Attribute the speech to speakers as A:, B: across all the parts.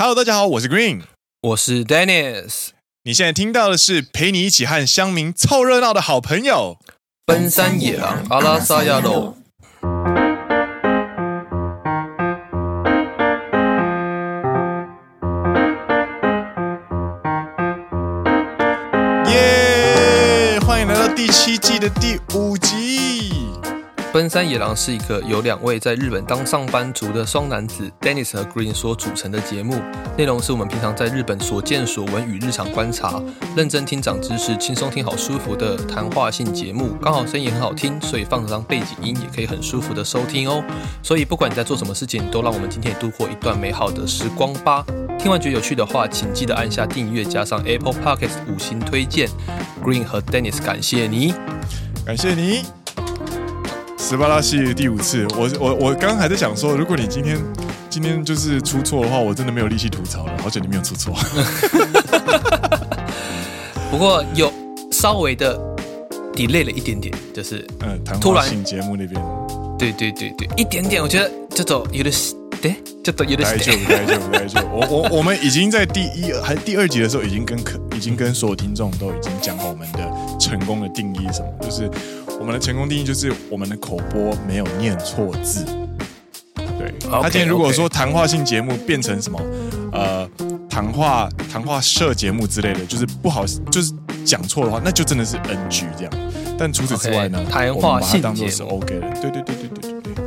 A: Hello，大家好，我是 Green，
B: 我是 Dennis。
A: 你现在听到的是陪你一起和乡民凑热闹的好朋友——
B: 奔山野狼阿拉萨亚罗。
A: 耶！欢迎来到第七季的第五集。
B: 奔山野狼是一个由两位在日本当上班族的双男子 Dennis 和 Green 所组成的节目，内容是我们平常在日本所见所闻与日常观察，认真听长知识，轻松听好舒服的谈话性节目。刚好声音很好听，所以放上背景音也可以很舒服的收听哦。所以不管你在做什么事情，都让我们今天也度过一段美好的时光吧。听完觉得有趣的话，请记得按下订阅，加上 Apple Podcast 五星推荐。Green 和 Dennis 感谢你，
A: 感谢你。十八拉系第五次，我我我刚刚还在想说，如果你今天今天就是出错的话，我真的没有力气吐槽了。好久你没有出错，
B: 不过有稍微的 delay 了一点点，就是嗯，
A: 突然性节目那边，
B: 对对对对，一点点，我觉得这种有点对，这种有点
A: 太久太久太久。我我我们已经在第一还第二集的时候，已经跟可已经跟所有听众都已经讲好我们的成功的定义是什么，就是。我们的成功定义就是我们的口播没有念错字。对，okay, 他今天如果说谈话性节目变成什么，呃，谈话谈话社节目之类的，就是不好，就是讲错的话，那就真的是 NG 这样。但除此之外呢，
B: 谈话性节目
A: 是 OK 的。对对对对对对对。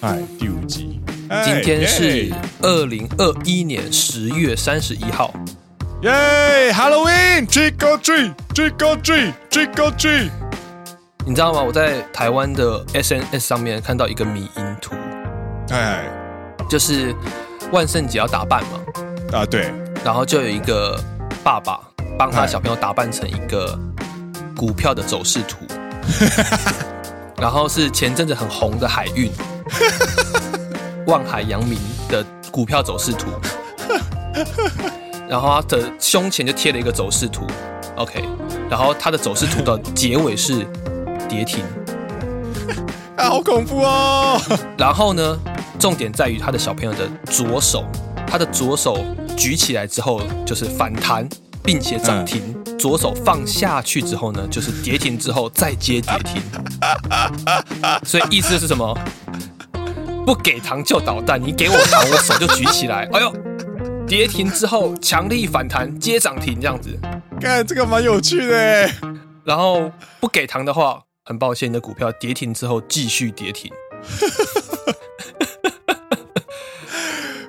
A: 哎，第五集，
B: 今天是二零二一年十月三十一号。
A: 耶，Halloween，Trick or treat，Trick or treat，Trick or treat。
B: 你知道吗？我在台湾的 SNS 上面看到一个迷因图，
A: 哎，
B: 就是万圣节要打扮嘛，
A: 啊对，
B: 然后就有一个爸爸帮他小朋友打扮成一个股票的走势图，然后是前阵子很红的海运，万海扬名的股票走势图，然后他的胸前就贴了一个走势图，OK，然后他的走势图的结尾是。跌停，
A: 啊，好恐怖哦！
B: 然后呢，重点在于他的小朋友的左手，他的左手举起来之后就是反弹，并且涨停；嗯、左手放下去之后呢，就是跌停之后再接跌停。所以意思是什么？不给糖就捣蛋，你给我糖，我手就举起来。哎呦，跌停之后强力反弹接涨停，这样子。
A: 看这个蛮有趣的。
B: 然后不给糖的话。很抱歉，你的股票跌停之后继续跌停。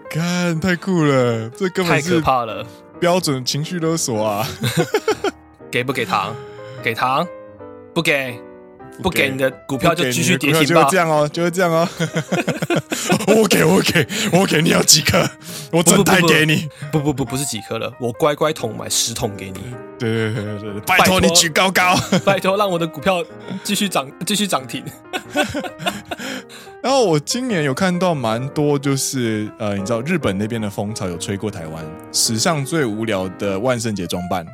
A: 看，太酷了，这根本
B: 太可怕了，
A: 标准情绪勒索啊！
B: 给不给糖？给糖？不给。不给你的股票就继续跌停吧。
A: 就这样哦，就是这样哦。我给我给我给你要几颗？我整台给你。
B: 不不不不是几颗了，我乖乖桶买十桶给你。
A: 对对对对对，拜托你举高高，
B: 拜托让我的股票继续涨继续涨停。
A: 然后我今年有看到蛮多，就是呃，你知道日本那边的风潮有吹过台湾，史上最无聊的万圣节装扮。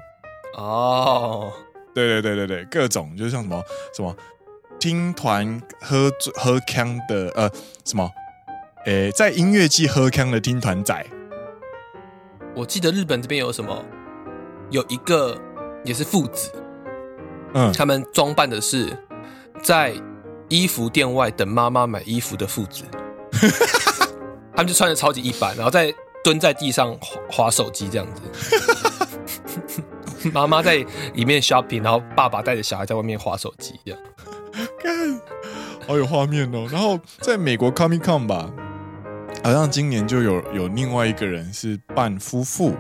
B: 哦，
A: 对对对对对，各种就是像什么什么。听团喝喝腔的呃什么？诶，在音乐季喝腔的听团仔。
B: 我记得日本这边有什么？有一个也是父子，
A: 嗯，
B: 他们装扮的是在衣服店外等妈妈买衣服的父子。他们就穿的超级一般，然后在蹲在地上滑手机这样子。妈妈在里面 shopping，然后爸爸带着小孩在外面滑手机这样。
A: 看，好有画面哦。然后在美国 Comic Con 吧，好像今年就有有另外一个人是扮夫妇，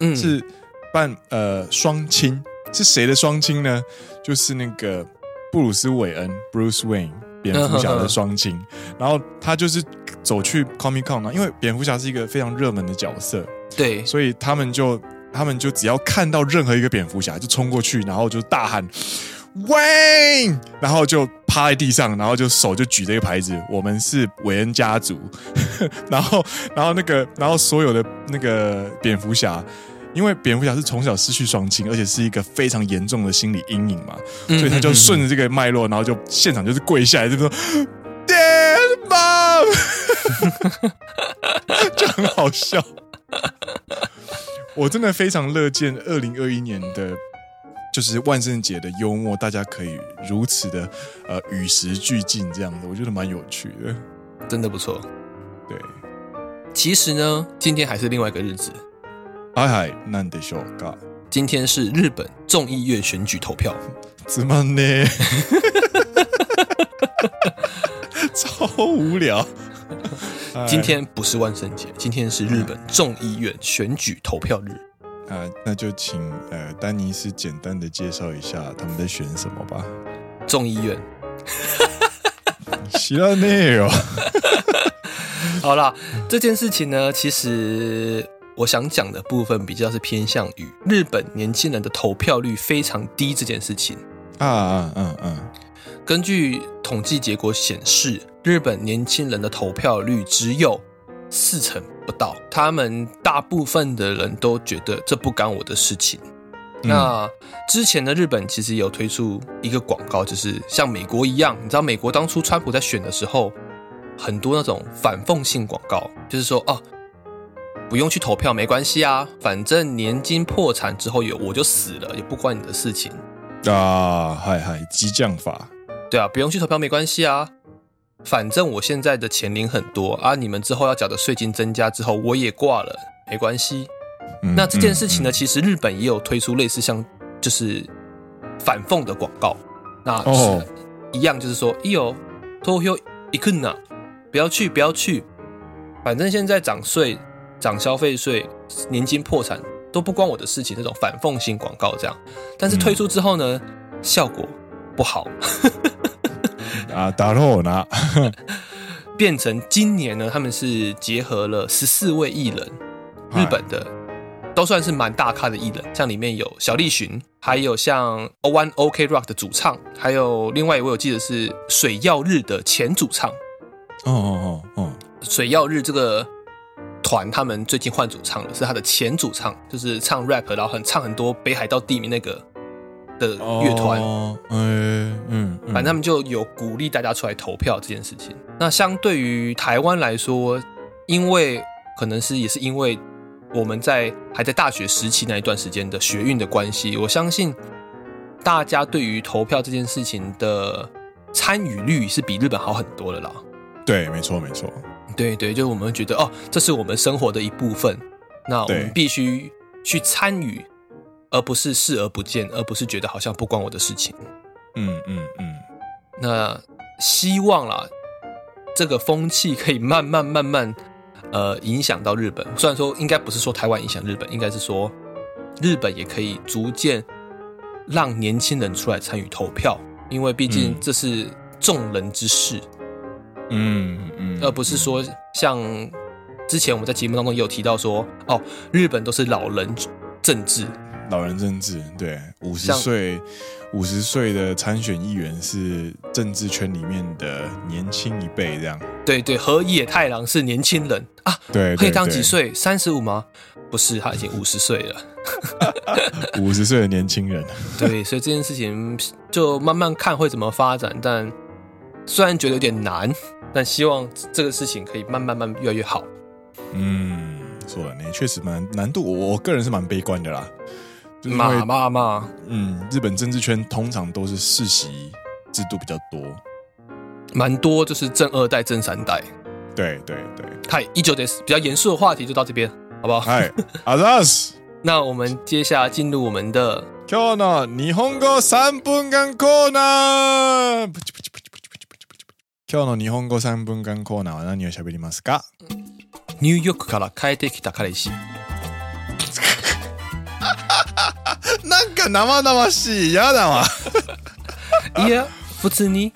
A: 嗯，是扮呃双亲，是谁的双亲呢？就是那个布鲁斯韦恩 Bruce Wayne 蝙蝠侠的双亲。然后他就是走去 Comic Con 呢，因为蝙蝠侠是一个非常热门的角色，
B: 对，
A: 所以他们就他们就只要看到任何一个蝙蝠侠就冲过去，然后就大喊。喂，然后就趴在地上，然后就手就举这个牌子，我们是韦恩家族。然后，然后那个，然后所有的那个蝙蝠侠，因为蝙蝠侠是从小失去双亲，而且是一个非常严重的心理阴影嘛，所以他就顺着这个脉络，然后就现场就是跪下来，就说 Dead Mom，就很好笑。我真的非常乐见二零二一年的，就是万圣节的幽默，大家可以如此的呃与时俱进，这样的，我觉得蛮有趣的，
B: 真的不错。
A: 对，
B: 其实呢，今天还是另外一个日子。
A: 嗨嗨，なんでしょうか？
B: 今天是日本众议院选举投票。
A: 怎么呢？超无聊。
B: 今天不是万圣节，今天是日本众议院选举投票日。
A: 啊，那就请呃丹尼斯简单的介绍一下他们在选什么吧。
B: 众议院。
A: 知らねえよ。
B: 好啦，这件事情呢，其实我想讲的部分比较是偏向于日本年轻人的投票率非常低这件事情。
A: 啊啊嗯嗯。
B: 根据统计结果显示，日本年轻人的投票率只有四成 不到。他们大部分的人都觉得这不干我的事情。嗯、那之前的日本其实有推出一个广告，就是像美国一样，你知道美国当初川普在选的时候，很多那种反讽性广告，就是说哦，不用去投票没关系啊，反正年金破产之后有我就死了，也不关你的事情。
A: 啊，嗨嗨，激将法。
B: 对啊，不用去投票没关系啊，反正我现在的钱领很多啊，你们之后要缴的税金增加之后，我也挂了，没关系。嗯、那这件事情呢，嗯嗯、其实日本也有推出类似像就是反讽的广告，那是一样就是说，哎呦，投票行くな，不要去，不要去，反正现在涨税、涨消费税、年金破产都不关我的事情，这种反讽性广告这样，但是推出之后呢，嗯、效果不好。
A: 啊，打错了，
B: 变成今年呢，他们是结合了十四位艺人，日本的都算是蛮大咖的艺人，像里面有小栗旬，还有像 One OK Rock 的主唱，还有另外一位我记得是水曜日的前主唱。
A: 哦哦哦哦，
B: 水曜日这个团他们最近换主唱了，是他的前主唱，就是唱 rap，然后很唱很多北海道地名那个。的乐团，
A: 嗯嗯，嗯
B: 反正他们就有鼓励大家出来投票这件事情。那相对于台湾来说，因为可能是也是因为我们在还在大学时期那一段时间的学运的关系，我相信大家对于投票这件事情的参与率是比日本好很多的啦。
A: 对，没错，没错。
B: 对对，就是我们觉得哦，这是我们生活的一部分，那我们必须去参与。而不是视而不见，而不是觉得好像不关我的事情。
A: 嗯嗯嗯。
B: 那希望啦，这个风气可以慢慢慢慢，呃，影响到日本。虽然说应该不是说台湾影响日本，应该是说日本也可以逐渐让年轻人出来参与投票，因为毕竟这是众人之事。
A: 嗯嗯。嗯，
B: 而不是说像之前我们在节目当中也有提到说，哦，日本都是老人政治。
A: 老人政治，对，五十岁五十岁的参选议员是政治圈里面的年轻一辈，这样。
B: 对对，河野太郎是年轻人啊，
A: 对，
B: 黑当几岁？三十五吗？不是，他已经五十岁了。
A: 五十岁的年轻人。
B: 对，所以这件事情就慢慢看会怎么发展，但虽然觉得有点难，但希望这个事情可以慢慢慢越来越好。
A: 嗯，说了，你确实蛮难度，我我个人是蛮悲观的啦。
B: 骂骂骂！
A: 嗯，日本政治圈通常都是世袭制度比较多，
B: 蛮多就是政二代、政三代。
A: 对对对。
B: 嗨，一九です。比较严肃的话题就到这边，好不好？
A: 嗨，阿扎斯。
B: 那我们接下来进入我们的
A: 今日の日本语三分间コーナー。今日の日本语三分间コーナーは何を喋りますか？
B: ニューヨークから帰ってきた彼氏。
A: か生々しい。嫌だわ。
B: いや普通に？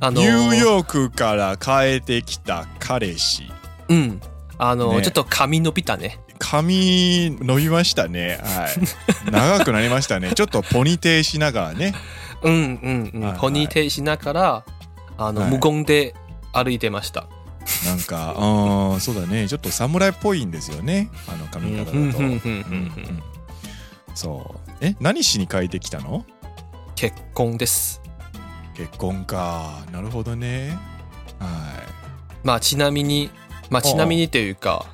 A: あのニューヨークから帰ってきた彼氏。
B: うん。あの、ね、ちょっと髪伸びたね。
A: 髪伸びましたね。はい。长くなりましたね。ちょっとポニテーしながらね。
B: うんうんうん、はい、ポニテーしながらあの、はい、无言で歩いてました。
A: なんか、うん、そうだね。ちょっと侍っぽいんですよね。あの髪型だと。そうえ何しに帰ってきたの？
B: 结婚です
A: 结婚かなるほどねはい
B: まあちなみにまあちなみにというか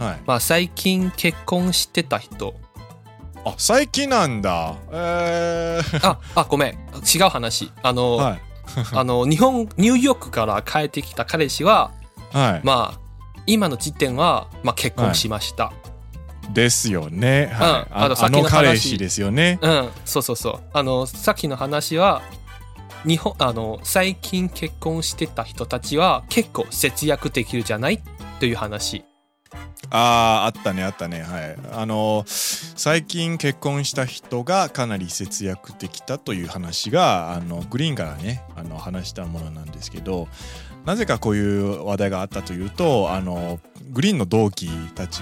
A: はい。
B: まあ最近结婚してた人。
A: あ、最近なんだ。えー、
B: あ、あ、ごめん。违う话。あの、
A: はい。
B: あの、日本、ニューヨークから帰ってきた彼氏は、
A: はい。
B: まあ、今の时点は、まあ结婚しました。
A: ですよね。はい。
B: うん
A: あの彼氏ですよね。
B: うん、そうそうそう。あの、さっきの话は、日本、あの、最近结婚してた人たちは结构节约できるじゃない？という话。
A: ああ、あったね、あったね。はい。あの、最近结婚した人がかなり节约できたという话が、あの、グリーンからね、あの、话したものなんですけど、なぜかこういう话题があったというと、あの、グリーンの同期たち。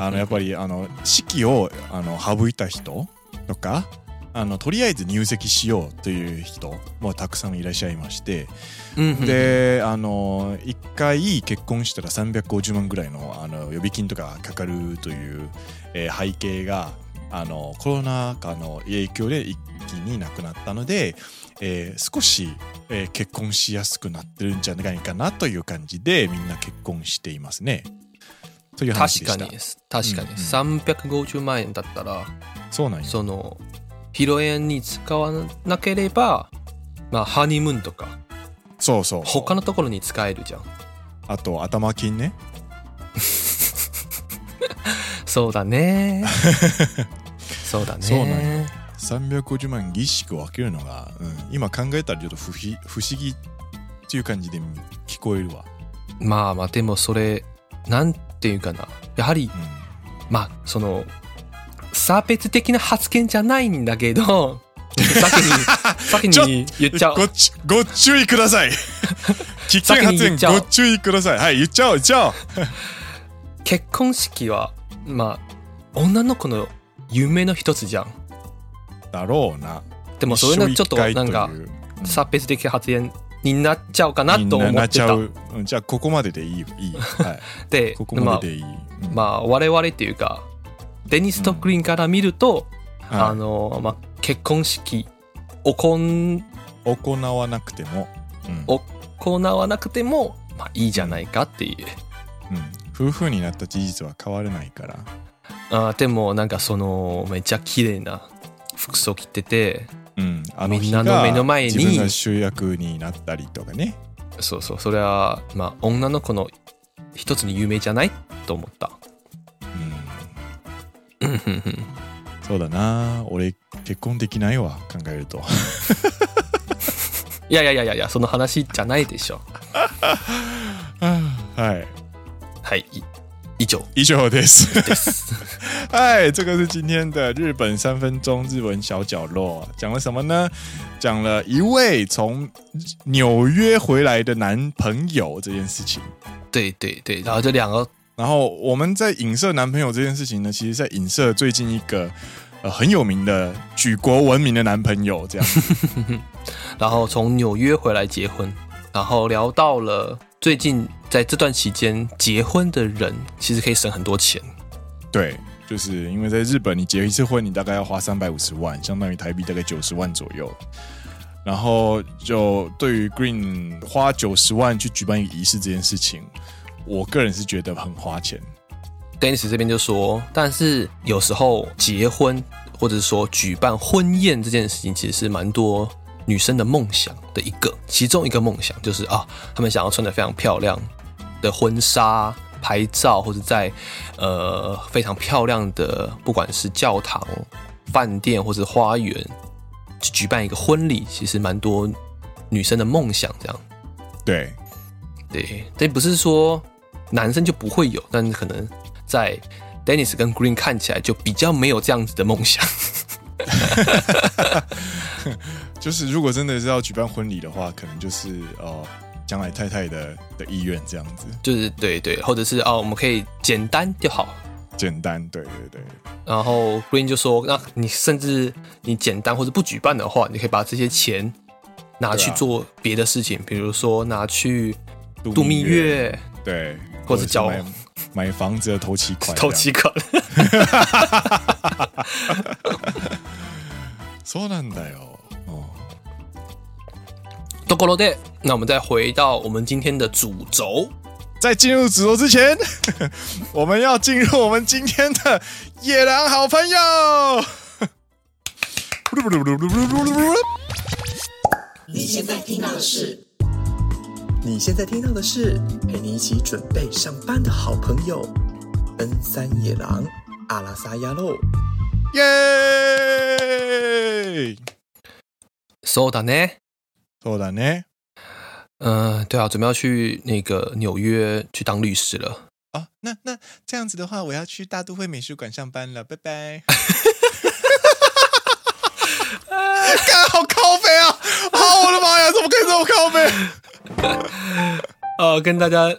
A: あのやっぱりあの式をあの省いた人とかあのとりあえず入籍しようという人もたくさんいらっしゃいまして、
B: うん、
A: であの1回结婚したら350万ぐらいのあの予备金とかかかるという、えー背景があのコロナ祸の影响で一気になくなったので、えー少し、えー结婚しやすくなってるんじゃないかなという感じでみんな结婚していますね。という话でした。
B: 确かに、确かに、
A: うん
B: 350万円だったら、
A: そうなんよ
B: その、披露宴に使わなければ、まあ、ハニムーンとか、
A: そうそう
B: 他のところに使えるじゃん。
A: あと头金ね
B: そうだね。そうだね。
A: そうなんよ350万仪式を分けるのが、うん、今考えたらちょっと不思不思议っていう感じで闻こえるわ、
B: まあまあ、でもそれ、なんていうかな。やはり、
A: う
B: まあ、その、差别的な発言じんないんだけど、先に、先に言っちゃう。
A: ごちご注意ください危険発言ご注意くださいはい言っちゃおう言っちゃおう
B: 结婚式は、まあ、女の子の梦の一つじゃん。
A: だろうな。
B: でもそれがちょっとなんか差别的発言になっちゃうかなと思
A: なっ
B: ってた。
A: ちゃう。うんじゃあここまででいいよ。いい、はい、
B: で、
A: ここ
B: まあ
A: まででいい、うん。
B: まあ、我々っていうか、デニスとグリーンから见ると、
A: はい。
B: あの、まあ、结婚式、行ん、
A: 行わなくても、
B: 行わなくても、まあいいじゃないかっていう。
A: うん、夫妇になった事実は変わらないから。
B: あーでもなんかその、めっちゃ綺丽な服装着てて、
A: うん、あ
B: みんなの目の前に
A: 自分が主役になったりとかね。
B: そうそう、それは、まあ女の子の一つに有名じゃないと思った。
A: うん、そうだな。俺结婚できないわ考えると。
B: いやいやいやいやその话じゃないでしょ。
A: はい、
B: はい、い以上
A: 以上です。
B: です。
A: 嗨，这个是今天的日本三分钟日文小角落，讲了什么呢？讲了一位从纽约回来的男朋友这件事情。
B: 对对对，然后这两个
A: 然后我们在影射男朋友这件事情呢，其实在影射最近一个呃很有名的举国闻名的男朋友，这样。
B: 然后从纽约回来结婚，然后聊到了 最近在这段期间结婚的人其实可以省很多钱。
A: 对，就是因为在日本，你结一次婚，你大概要花三百五十万，相当于台币大概九十万左右。然后就对于 Green 花九十万去举办一个仪式这件事情，我个人是觉得很花钱。
B: Dennis 这边就说，但是有时候结婚或者说举办婚宴这件事情，其实是蛮多女生的梦想的一个，其中一个梦想就是啊，她们想要穿的非常漂亮的婚纱拍照，或者在呃非常漂亮的不管是教堂、饭店或者花园去举办一个婚礼，其实蛮多女生的梦想这样。
A: 对，
B: 对，这不是说男生就不会有，但是可能在 Dennis 跟 Green 看起来就比较没有这样子的梦想。
A: 就是如果真的是要举办婚礼的话，可能就是呃将来太太的的意愿这样子，
B: 就是对对，或者是哦，我们可以简单就好。
A: 简单，对对对。
B: 然后 Green 就说，那你甚至你简单或者不举办的话，你可以把这些钱拿去做别的事情，比如说拿去度蜜月，
A: 对，
B: 或者叫
A: 买买房子的头期款，
B: 头期款。
A: そうなんだよ。 哦，
B: ところで，那我们再回到我们今天的主轴。
A: 在 在进入直播之前，我们要进入我们今天的野狼好朋友。
C: 你现在听到的是？你现在听到的是陪你一起准备上班的好朋友——奔三野狼阿拉萨亚喽！
A: 耶！
B: そうだね，
A: そうだね。
B: 嗯，对啊，准备要去那个纽约去当律师了。
A: 哦，那那这样子的话，我要去大都会美术馆上班了，拜拜。干好靠北啊！好，我的妈呀，怎么可以这么靠北？
B: 呃，跟大家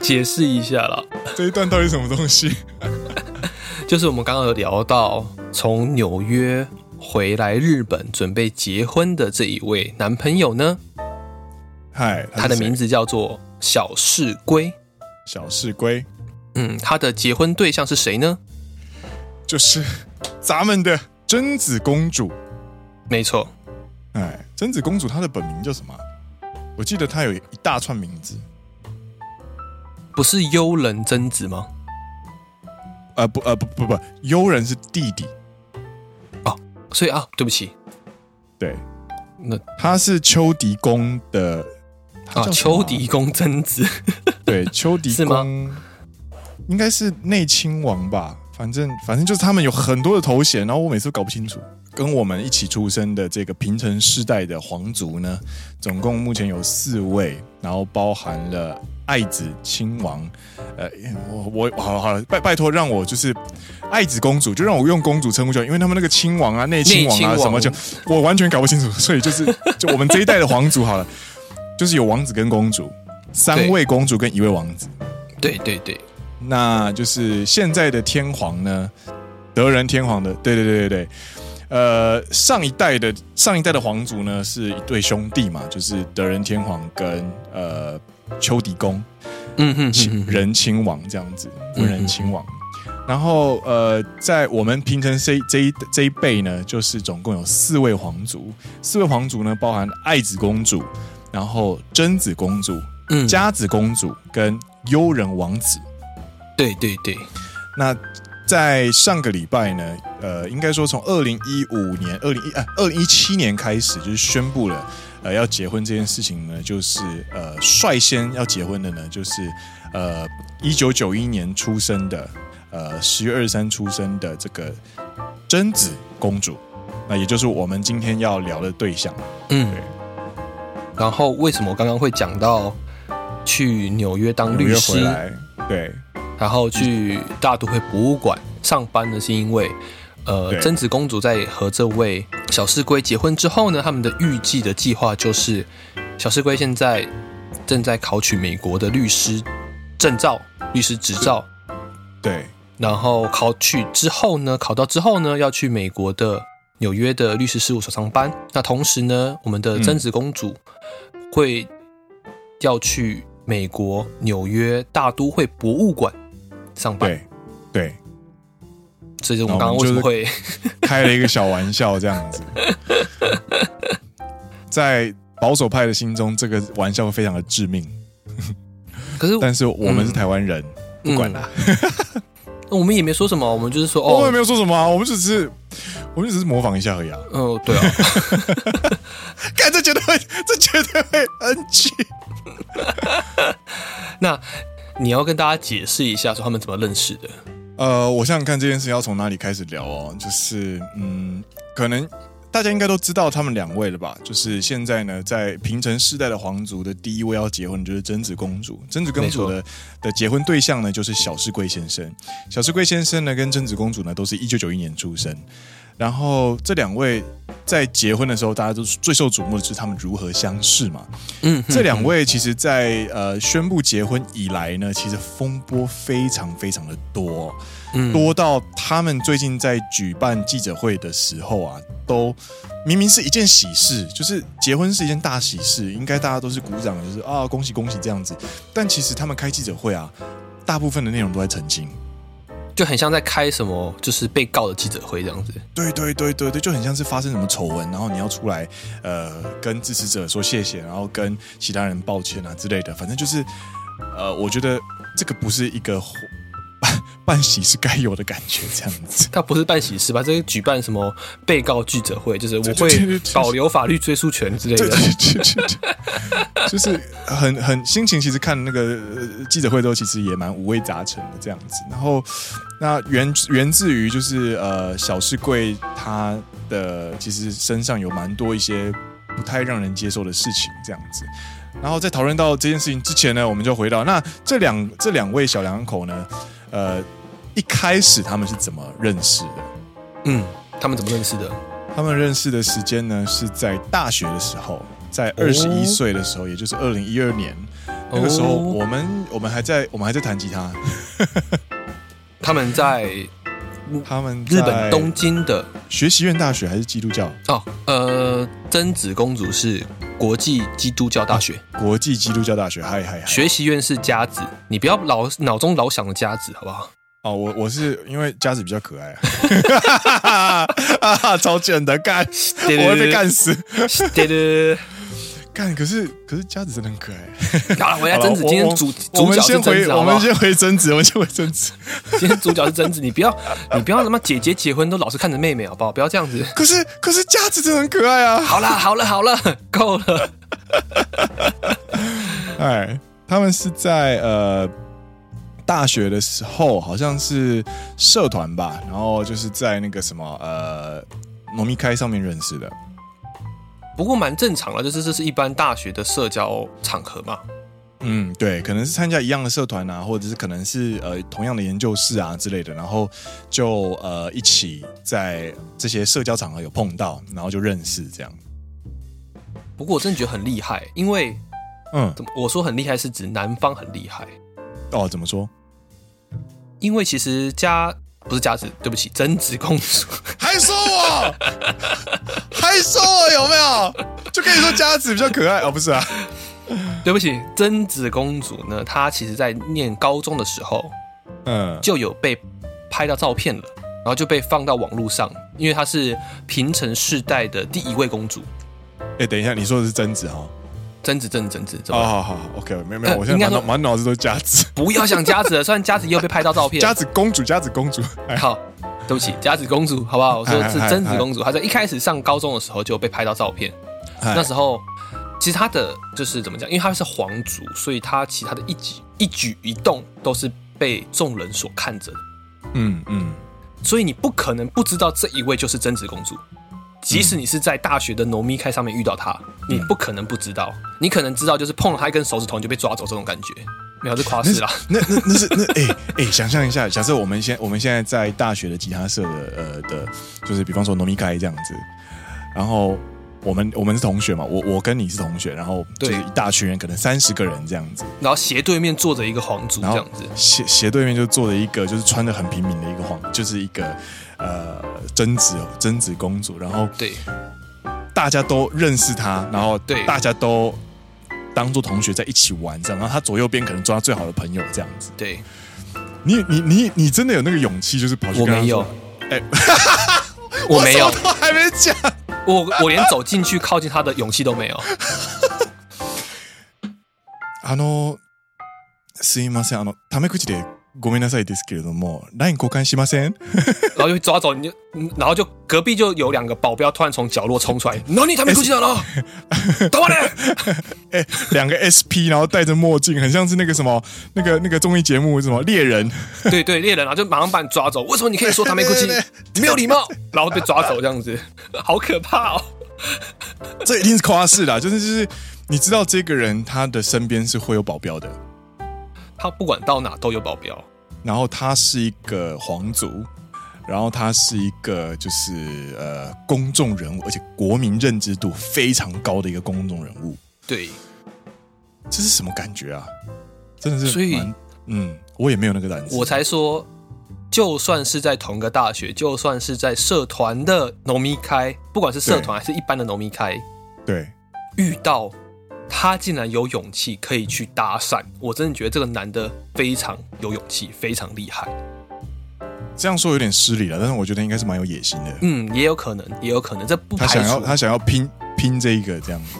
B: 解释一下啦，
A: 这一段到底什么东西？
B: 就是我们刚刚有聊到，从纽约 回来日本准备结婚的这一位男朋友呢，
A: 嗨，
B: 他的名字叫做小市龟。
A: 小市龟，
B: 嗯，他的结婚对象是谁呢？
A: 就是咱们的贞子公主。
B: 没错，
A: 哎，贞子公主她的本名叫什么？我记得她有一大串名字，
B: 不是幽人贞子吗？
A: 呃不呃不不不，幽人是弟弟
B: 哦，所以啊，对不起，
A: 对，
B: 那
A: 他是秋迪公的
B: 啊，秋迪公曾子，
A: 对，秋迪公应该是内亲王吧，反正反正就是他们有很多的头衔，然后我每次都搞不清楚。跟我们一起出生的这个平成世代的皇族呢，总共目前有四位，然后包含了爱子亲王，呃，我我好了好了，拜拜托让我就是爱子公主，就让我用公主称呼就好，因为他们那个亲王啊、内亲王啊什么就我完全搞不清楚，所以就是就我们这一代的皇族好了，就是有王子跟公主，三位公主跟一位王子，
B: 对对对，
A: 那就是现在的天皇呢，德仁天皇的，对对对对对。呃，上一代的上一代的皇族呢，是一对兄弟嘛，就是德仁天皇跟呃丘迪公，
B: 嗯哼，哼，
A: 仁亲王这样子，文仁亲王。然后呃，在我们平成这这一这一辈呢，就是总共有四位皇族，四位皇族呢，包含爱子公主，然后贞子公主，嗯，佳子公主跟悠仁王子。
B: 对对对，
A: 那。在上个礼拜呢，呃，应该说从二零一五年、二零一呃二零一七年开始，就是宣布了，呃，要结婚这件事情呢，就是呃率先要结婚的呢，就是呃一九九一年出生的，呃十月二十三出生的这个贞子公主，那也就是我们今天要聊的对象。
B: 嗯，对。然后为什么我刚刚会讲到去纽约当律师？
A: 对。
B: 然后去大都会博物馆上班呢，是因为，呃，贞子公主在和这位小室圭结婚之后呢，他们的预计的计划就是，小室圭现在正在考取美国的律师证照、律师执照，
A: 对。
B: 然后考取之后呢，考到之后呢，要去美国的纽约的律师事务所上班。那同时呢，我们的贞子公主会要去美国纽约大都会博物馆。上班，
A: 对，对，
B: 所以我们刚刚为什么会
A: 开了一个小玩笑这样子？在保守派的心中，这个玩笑非常的致命。
B: 可是，
A: 但是我们是台湾人，
B: 嗯、
A: 不管啦。
B: 我们也没说什么，我们就是说，哦，
A: 我们也没有说什么啊，我们只是，我们只是模仿一下而已啊。
B: 哦，对啊，
A: 看这绝对会，这绝对会 NG。
B: 那。你要跟大家解释一下，说他们怎么认识的？
A: 呃，我想想看这件事要从哪里开始聊哦。就是，嗯，可能大家应该都知道他们两位了吧？就是现在呢，在平成世代的皇族的第一位要结婚，就是真子公主。真子公主的的结婚对象呢，就是小室圭先生。小室圭先生呢，跟真子公主呢，都是一九九一年出生。然后这两位在结婚的时候，大家都最受瞩目的就是他们如何相识嘛。嗯，这两位其实在，在呃宣布结婚以来呢，其实风波非常非常的多，嗯，多到他们最近在举办记者会的时候啊，都明明是一件喜事，就是结婚是一件大喜事，应该大家都是鼓掌，就是啊恭喜恭喜这样子。但其实他们开记者会啊，大部分的内容都在澄清。
B: 就很像在开什么，就是被告的记者会这样子。
A: 对对对对对，就很像是发生什么丑闻，然后你要出来，呃，跟支持者说谢谢，然后跟其他人抱歉啊之类的。反正就是呃，我觉得这个不是一个。办喜事该有的感觉，这样子。
B: 他不是办喜事吧？这是举办什么被告记者会？就是我会保留法律追诉权之类的。
A: 就是很很心情，其实看那个记者会都其实也蛮五味杂陈的这样子。然后那源源自于就是呃小市贵他的其实身上有蛮多一些不太让人接受的事情这样子。然后在讨论到这件事情之前呢，我们就回到那这两这两位小两口呢。呃，一开始他们是怎么认识的？
B: 嗯，他们怎么认识的？
A: 他们认识的时间呢，是在大学的时候，在二十一岁的时候，哦、也就是二零一二年，那个时候我们、哦、我们还在我们还在弹吉他。
B: 他们在
A: 他们
B: 日本东京的
A: 学习院大学还是基督教？
B: 哦，呃，真子公主是。国际基督教大学，
A: 啊、国际基督教大学，嗨嗨嗨！
B: 学习院是家子，你不要老脑中老想着家子，好不好？
A: 哦，我我是因为家子比较可爱啊，啊，超贱的干，我会被干死，对。干，可是可是佳子真的很可爱。好了，
B: 回来贞子，今天主主角是贞子，
A: 我们先回贞子，我们先回贞子。
B: 今天主角是贞子，你不要你不要什么姐姐结婚都老是看着妹妹，好不好？不要这样子。
A: 可是可是佳子真的很可爱啊！
B: 好了好了好了，够了。
A: 哎，他们是在呃大学的时候，好像是社团吧，然后就是在那个什么呃农密开上面认识的。
B: 不过蛮正常的，就是这是一般大学的社交场合嘛。
A: 嗯，对，可能是参加一样的社团啊，或者是可能是呃同样的研究室啊之类的，然后就呃一起在这些社交场合有碰到，然后就认识这样。
B: 不过我真的觉得很厉害，因为嗯，我说很厉害是指男方很厉害。
A: 哦，怎么说？
B: 因为其实家。不是佳子，对不起，真子公主
A: 还说我，还说我有没有？就跟你说佳子比较可爱哦，不是啊？
B: 对不起，真子公主呢？她其实在念高中的时候，嗯，就有被拍到照片了，然后就被放到网络上，因为她是平成世代的第一位公主。
A: 哎，等一下，你说的是真子哈？
B: 贞子，贞子，贞子，
A: 好好好，OK，没有没有，我现在满脑满脑子都是佳子，
B: 不要想佳子了，虽然佳子也有被拍到照片，
A: 佳子公主，佳子公主，
B: 好，对不起，佳子公主，好不好？我说是贞子公主，她在一开始上高中的时候就被拍到照片，那时候其实她的就是怎么讲，因为她是皇族，所以她其他的一举一举一动都是被众人所看着的，嗯嗯，所以你不可能不知道这一位就是贞子公主。即使你是在大学的农密开上面遇到他，你不可能不知道。你可能知道，就是碰了他一根手指头你就被抓走这种感觉，没有是夸饰啦。
A: 那那那是那哎哎、欸欸，想象一下，假设我们现我们现在在大学的吉他社的呃的，就是比方说农密开这样子，然后我们我们是同学嘛，我我跟你是同学，然后就是一大群人，可能三十个人这样子，
B: 然后斜对面坐着一个皇族这样子，
A: 斜斜对面就坐着一个就是穿的很平民的一个皇，就是一个。呃，贞子哦，贞子公主，然后
B: 对，
A: 大家都认识她，然后对，大家都当做同学在一起玩这样，然后她左右边可能做她最好的朋友这样子。
B: 对，
A: 你你你你真的有那个勇气，就是跑去跟她说？哎，
B: 我没有，
A: 我还没讲，
B: 我我连走进去靠近她的勇气都没有。
A: あの、すいません、あの、タメ口で。 ごめんなさいですけれども，LINE 交换しません？
B: 然后就抓走你就，然后就隔壁就有两个保镖突然从角落冲出来，哪里他们过去了？等我来！
A: 哎，两个 SP，然后戴着墨镜，很像是那个什么那个那个综艺节目什么猎人，
B: 对对猎人，然后就马上把你抓走。为什么你可以说他没过去？你没有礼貌，然后被抓走这样子，好可怕哦！
A: 这一定是夸饰的，就是就是你知道这个人他的身边是会有保镖的。
B: 他不管到哪都有保镖，
A: 然后他是一个皇族，然后他是一个就是呃公众人物，而且国民认知度非常高的一个公众人物。
B: 对，
A: 这是什么感觉啊？真的是，
B: 所以
A: 嗯，我也没有那个胆子。
B: 我才说，就算是在同个大学，就算是在社团的农民开，不管是社团还是一般的农民开，
A: 对，
B: 遇到。他竟然有勇气可以去搭讪，我真的觉得这个男的非常有勇气，非常厉害。
A: 这样说有点失礼了，但是我觉得应该是蛮有野心的。
B: 嗯，也有可能，也有可能，这不
A: 他想要他想要拼拼这一个这样子。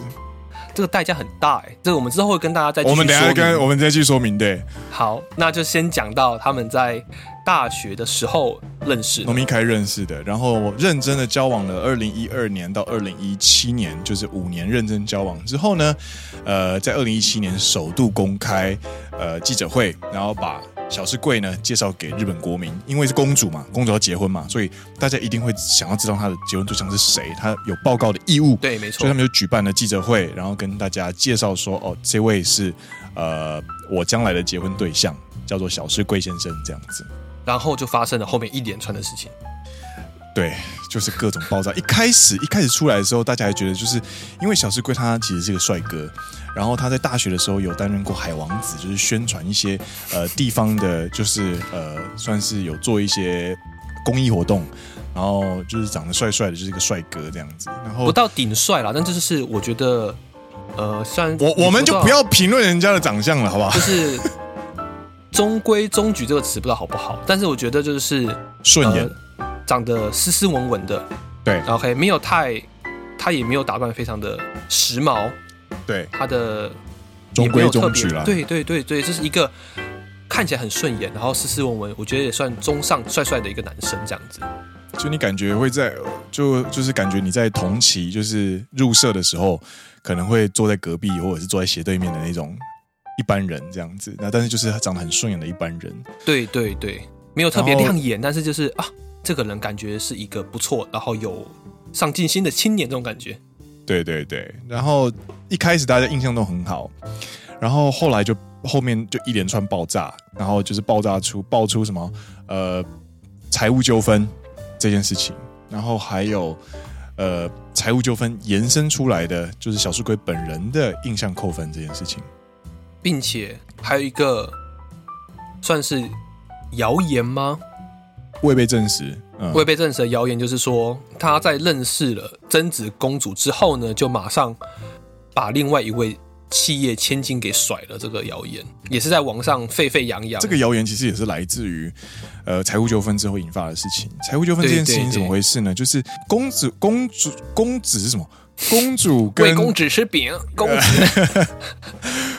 B: 这个代价很大哎，这个我们之后会跟大家再
A: 我们等下跟我们再去说明对。
B: 好，那就先讲到他们在大学的时候认识，
A: 农民开认识的，然后认真的交往了二零一二年到二零一七年，就是五年认真交往之后呢，呃，在二零一七年首度公开呃记者会，然后把。小室贵呢，介绍给日本国民，因为是公主嘛，公主要结婚嘛，所以大家一定会想要知道她的结婚对象是谁，她有报告的义务。
B: 对，没错。
A: 所以他们就举办了记者会，然后跟大家介绍说，哦，这位是呃我将来的结婚对象，叫做小室贵先生这样子。
B: 然后就发生了后面一连串的事情。
A: 对，就是各种爆炸。一开始一开始出来的时候，大家还觉得就是因为小室贵他其实是个帅哥。然后他在大学的时候有担任过海王子，就是宣传一些呃地方的，就是呃算是有做一些公益活动，然后就是长得帅帅的，就是一个帅哥这样子。然后
B: 不到顶帅啦，但这就是我觉得呃，虽然
A: 我我们就不要评论人家的长相了，好不好？
B: 就是中规中矩这个词不知道好不好，但是我觉得就是
A: 顺眼，
B: 呃，长得斯斯文文的，
A: 对
B: ，OK，没有太，他也没有打扮非常的时髦。
A: 对
B: 他的
A: 中规中矩了，
B: 对对对对，这是一个看起来很顺眼，然后斯斯文文，我觉得也算中上帅帅的一个男生这样子。
A: 就你感觉会在，就就是感觉你在同期就是入社的时候，可能会坐在隔壁或者是坐在斜对面的那种一般人这样子。那但是就是他长得很顺眼的一般人。对
B: 对对，没有特别亮眼，但是就是啊，这个人感觉是一个不错，然后有上进心的青年这种感觉。
A: 对对对，然后一开始大家印象都很好，然后后来就后面就一连串爆炸，然后就是爆炸出爆出什么呃财务纠纷这件事情，然后还有呃财务纠纷延伸出来的就是小室贵本人的印象扣分这件事情，
B: 并且还有一个算是谣言吗？
A: 未被证实。
B: 未被证实的谣言就是说，他在认识了真子公主之后呢，就马上把另外一位企业千金给甩了。这个谣言也是在网上沸沸扬扬。
A: 这个谣言其实也是来自于呃财务纠纷之后引发的事情。财务纠纷这件事情怎么回事呢？就是公子、公主、公子是什么？公主跟
B: 公子吃饼，公子。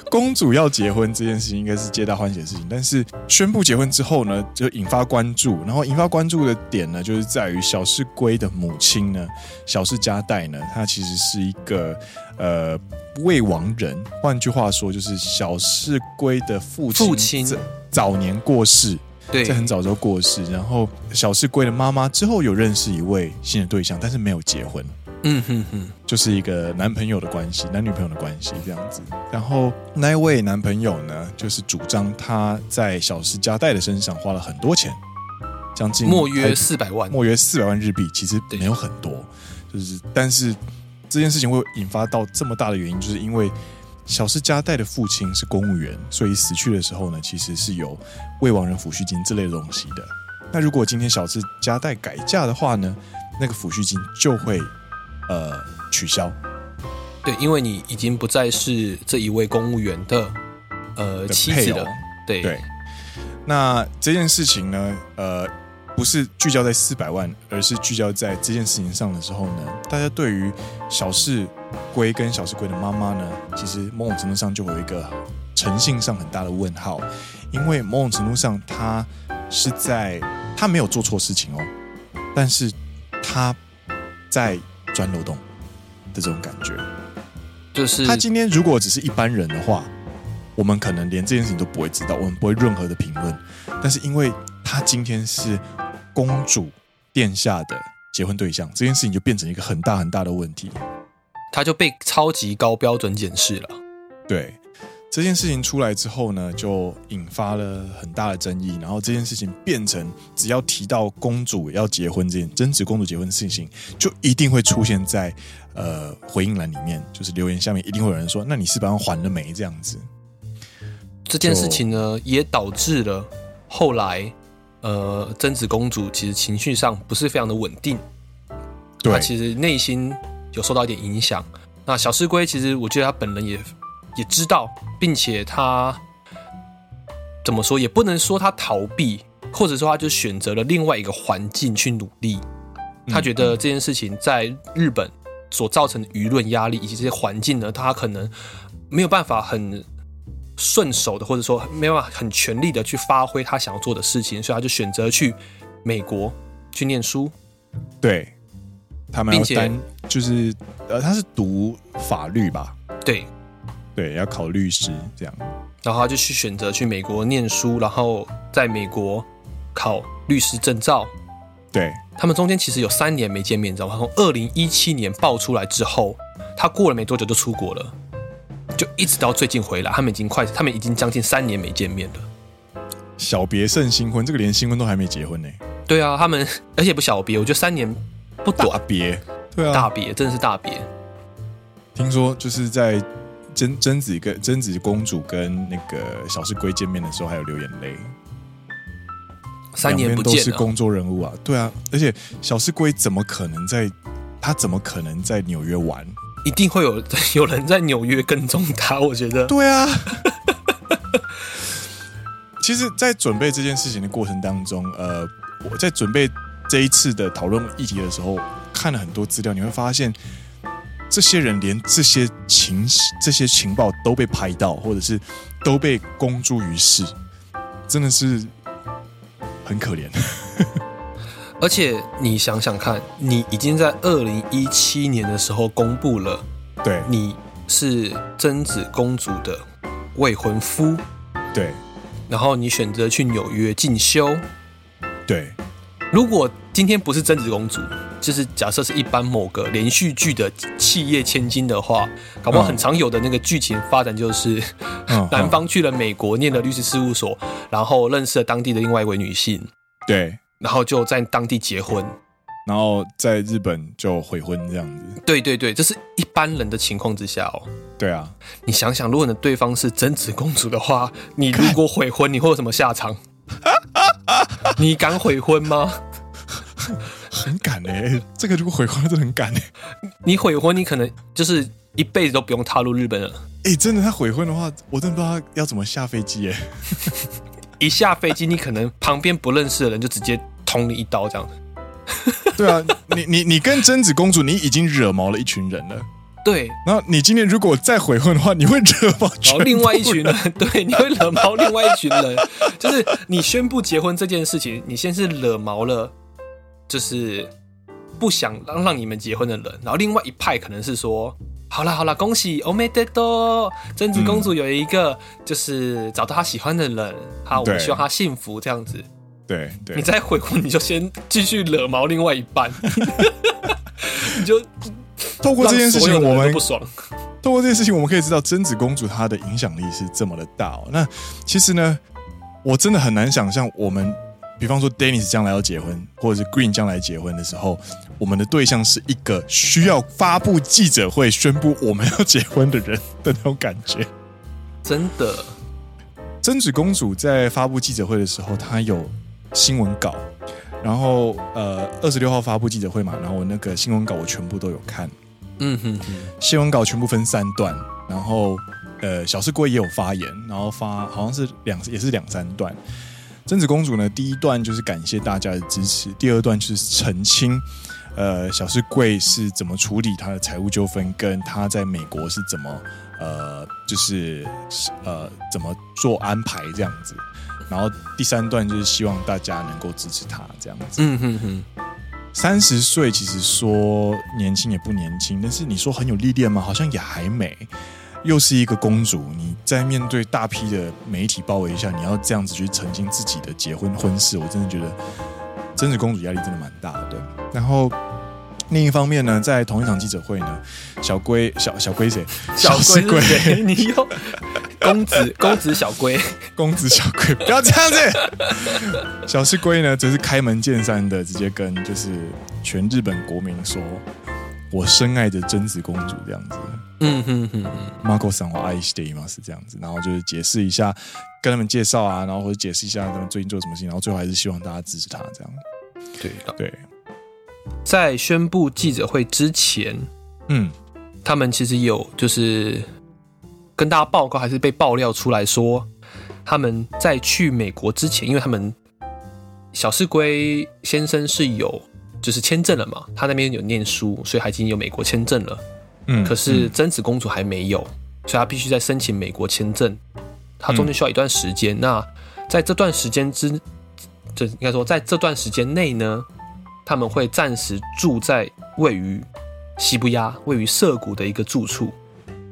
A: 公主要结婚这件事情应该是皆大欢喜的事情，但是宣布结婚之后呢，就引发关注。然后引发关注的点呢，就是在于小世圭的母亲呢，小世佳代呢，她其实是一个呃未亡人。换句话说，就是小世圭的父亲，父亲早年过世，
B: 对，
A: 在很早时候过世。然后小世圭的妈妈之后有认识一位新的对象，但是没有结婚。
B: 嗯哼哼，
A: 就是一个男朋友的关系，男女朋友的关系这样子。然后那位男朋友呢，就是主张他在小室佳代的身上花了很多钱，将近
B: 莫约四百万，
A: 莫约四百万日币，其实没有很多。就是，但是这件事情会引发到这么大的原因，就是因为小室佳代的父亲是公务员，所以死去的时候呢，其实是有未亡人抚恤金之类的东西的。那如果今天小室佳代改嫁的话呢，那个抚恤金就会。呃，取消。
B: 对，因为你已经不再是这一位公务员的呃妻子了。对
A: 对。那这件事情呢，呃，不是聚焦在四百万，而是聚焦在这件事情上的时候呢，大家对于小室贵跟小室贵的妈妈呢，其实某种程度上就有一个诚信上很大的问号，因为某种程度上他是在他没有做错事情哦，但是他在。钻漏洞的这种感觉，
B: 就是
A: 他今天如果只是一般人的话，我们可能连这件事情都不会知道，我们不会任何的评论。但是因为他今天是公主殿下的结婚对象，这件事情就变成一个很大很大的问题，
B: 他就被超级高标准检视了。
A: 对。这件事情出来之后呢，就引发了很大的争议。然后这件事情变成，只要提到公主要结婚这件真子公主结婚的事情，就一定会出现在呃回应栏里面，就是留言下面一定会有人说：“那你是把它还了没？”这样子。
B: 这件事情呢，也导致了后来呃真子公主其实情绪上不是非常的稳定，
A: 对，
B: 她其实内心有受到一点影响。那小室贵其实我觉得他本人也。也知道，并且他怎么说也不能说他逃避，或者说他就选择了另外一个环境去努力。他觉得这件事情在日本所造成的舆论压力以及这些环境呢，他可能没有办法很顺手的，或者说没有办法很全力的去发挥他想要做的事情，所以他就选择去美国去念书。
A: 对，他们
B: 并且
A: 就是呃，他是读法律吧？
B: 对，
A: 对，要考律师这样。
B: 然后他就去选择去美国念书，然后在美国考律师证照。
A: 对，
B: 他们中间其实有三年没见面，你知道吗？从二零一七年爆出来之后，他过了没多久就出国了，就一直到最近回来，他们已经快，他们已经将近三年没见面了。
A: 小别胜新婚，这个连新婚都还没结婚呢。
B: 对啊，他们而且不小别，我觉得三年不短，
A: 大别，对啊，
B: 大别真的是大别。
A: 听说就是在贞贞子跟贞子公主跟那个小石龟见面的时候，还有流眼泪。
B: 三年不见
A: 都是工作人物啊，对啊，而且小石龟怎么可能在？他怎么可能在纽约玩？
B: 一定会有 有人在纽约跟踪他，我觉得。
A: 对啊。其实，在准备这件事情的过程当中，呃，我在准备这一次的讨论议题的时候，看了很多资料，你会发现，这些人连这些情这些情报都被拍到，或者是都被公诸于世，真的是。很可怜，
B: 而且你想想看，你已经在二零一七年的时候公布了，
A: 对，
B: 你是贞子公主的未婚夫，
A: 对，
B: 然后你选择去纽约进修，
A: 对。
B: 如果今天不是贞子公主，就是假设是一般某个连续剧的企业千金的话，搞不好很常有的那个剧情发展就是，嗯、男方去了美国念了律师事务所，然后认识了当地的另外一位女性，
A: 对，
B: 然后就在当地结婚，
A: 然后在日本就悔婚这样子。
B: 对对对，这是一般人的情况之下哦。
A: 对啊，
B: 你想想，如果你的对方是贞子公主的话，你如果悔婚，你会有什么下场？你敢悔婚吗？
A: 很敢哎、欸，这个如果悔婚真的很敢哎、欸。
B: 你悔婚，你可能就是一辈子都不用踏入日本了。
A: 哎、欸，真的，他悔婚的话，我真的不知道他要怎么下飞机哎、欸。
B: 一下飞机，你可能旁边不认识的人就直接捅你一刀这样子。
A: 对啊，你你你跟贞子公主，你已经惹毛了一群人了。
B: 对，
A: 然后你今天如果再悔婚的话，你会惹毛
B: 另外一群人。对，你会惹毛另外一群人。就是你宣布结婚这件事情，你先是惹毛了，就是不想让让你们结婚的人。然后另外一派可能是说，好啦好啦，恭喜欧美得多，贞子公主有一个就是找到她喜欢的人，好，我们希望她幸福这样子。
A: 对对，
B: 你再悔婚，你就先继续惹毛另外一半，你就。
A: 透过这件事情，我们
B: 不爽。
A: 透过这件事情，我们可以知道贞子公主她的影响力是这么的大哦。那其实呢，我真的很难想象，我们比方说 Dennis 将来要结婚，或者是 Green 将来结婚的时候，我们的对象是一个需要发布记者会宣布我们要结婚的人的那种感觉。
B: 真的，
A: 贞子公主在发布记者会的时候，她有新闻稿。然后呃，二十六号发布记者会嘛，然后我那个新闻稿我全部都有看，
B: 嗯哼哼，
A: 新闻稿全部分三段，然后呃，小室圭也有发言，然后发好像是两也是两三段。贞子公主呢，第一段就是感谢大家的支持，第二段就是澄清，呃，小室圭是怎么处理他的财务纠纷，跟他在美国是怎么呃，就是呃怎么做安排这样子。然后第三段就是希望大家能够支持他这样子。
B: 嗯哼哼。
A: 三十岁其实说年轻也不年轻，但是你说很有历练吗？好像也还没。又是一个公主，你在面对大批的媒体包围下，你要这样子去澄清自己的结婚婚事，我真的觉得真子公主压力真的蛮大的。对。然后另一方面呢，在同一场记者会呢，小龟小小龟谁？
B: 小龟龟，你又。公子，公子小龟，
A: 公子小龟，不要这样子。小室圭呢，则是开门见山的，直接跟就是全日本国民说：“我深爱着贞子公主这样子。”嗯哼哼，マコさんは爱しています这样子，然后就是解释一下，跟他们介绍啊，然后或者解释一下他们最近做什么事情，然后最后还是希望大家支持他这样。
B: 对
A: 对，
B: 在宣布记者会之前，嗯，他们其实有就是。 跟大家报告，还是被爆料出来说，他们在去美国之前，因为他们小室圭先生是有就就是签证了嘛，他那边有念书，所以他已经有美国签证了。
A: 嗯，
B: 可是贞子公主还没有，所以她必须再申请美国签证。她中间需要一段时间。嗯、那在这段时间之，就应该说在这段时间内呢，他们会暂时住在位于西布亚、位于涩谷的一个住处。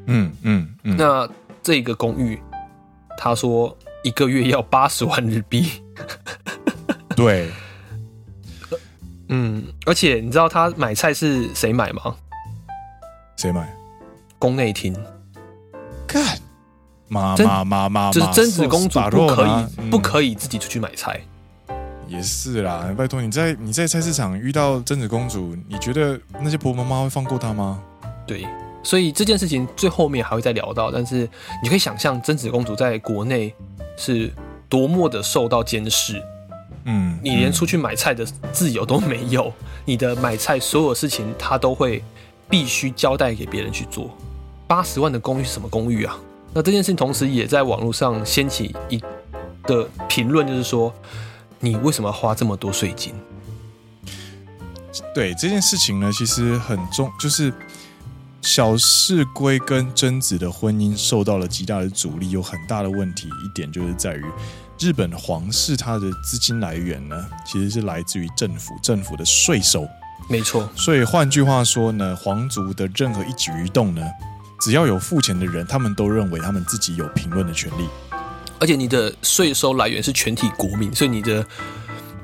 A: 嗯嗯嗯。
B: 那这个公寓，他说一个月要八十万日币。
A: 对。
B: 嗯，而且你知道他买菜是谁买吗？
A: 谁买？
B: 宫内厅。
A: 干。妈妈妈妈，
B: 就是贞子公主不可以、
A: 嗯、
B: 不可以自己出去买菜。
A: 也是啦，拜托你在你在菜市场遇到贞子公主，你觉得那些婆婆妈妈会放过她吗？
B: 对，所以这件事情最后面还会再聊到，但是你可以想象贞子公主在国内是多么的受到监视。
A: 嗯，
B: 你连出去买菜的自由都没有，你的买菜所有事情她都会必须交代给别人去做。八十万的公寓是什么公寓啊？那这件事情同时也在网络上掀起一的评论，就是说，你为什么要花这么多税金？
A: 对这件事情呢，其实很重，就是小室圭跟贞子的婚姻受到了极大的阻力，有很大的问题。一点就是在于日本皇室它的资金来源呢，其实是来自于政府，政府的税收。
B: 没错。
A: 所以换句话说呢，皇族的任何一举一动呢，只要有付钱的人，他们都认为他们自己有评论的权利。
B: 而且你的税收来源是全体国民，所以你的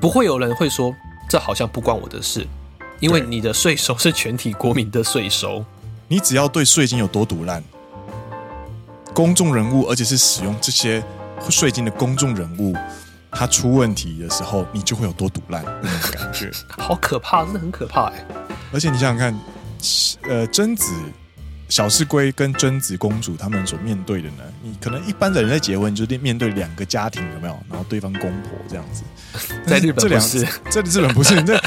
B: 不会有人会说这好像不关我的事，因为你的税收是全体国民的税收。
A: 你只要对税金有多毒烂，公众人物，而且是使用这些税金的公众人物，他出问题的时候，你就会有多毒烂那种感觉。
B: 好可怕，真的很可怕哎！
A: 而且你想想看，呃，贞子。小四龟跟贞子公主他们所面对的呢，你可能一般的人在结婚就是面对两个家庭有没有？然后对方公婆这样子，
B: 在日本不是，
A: 在日本不是。在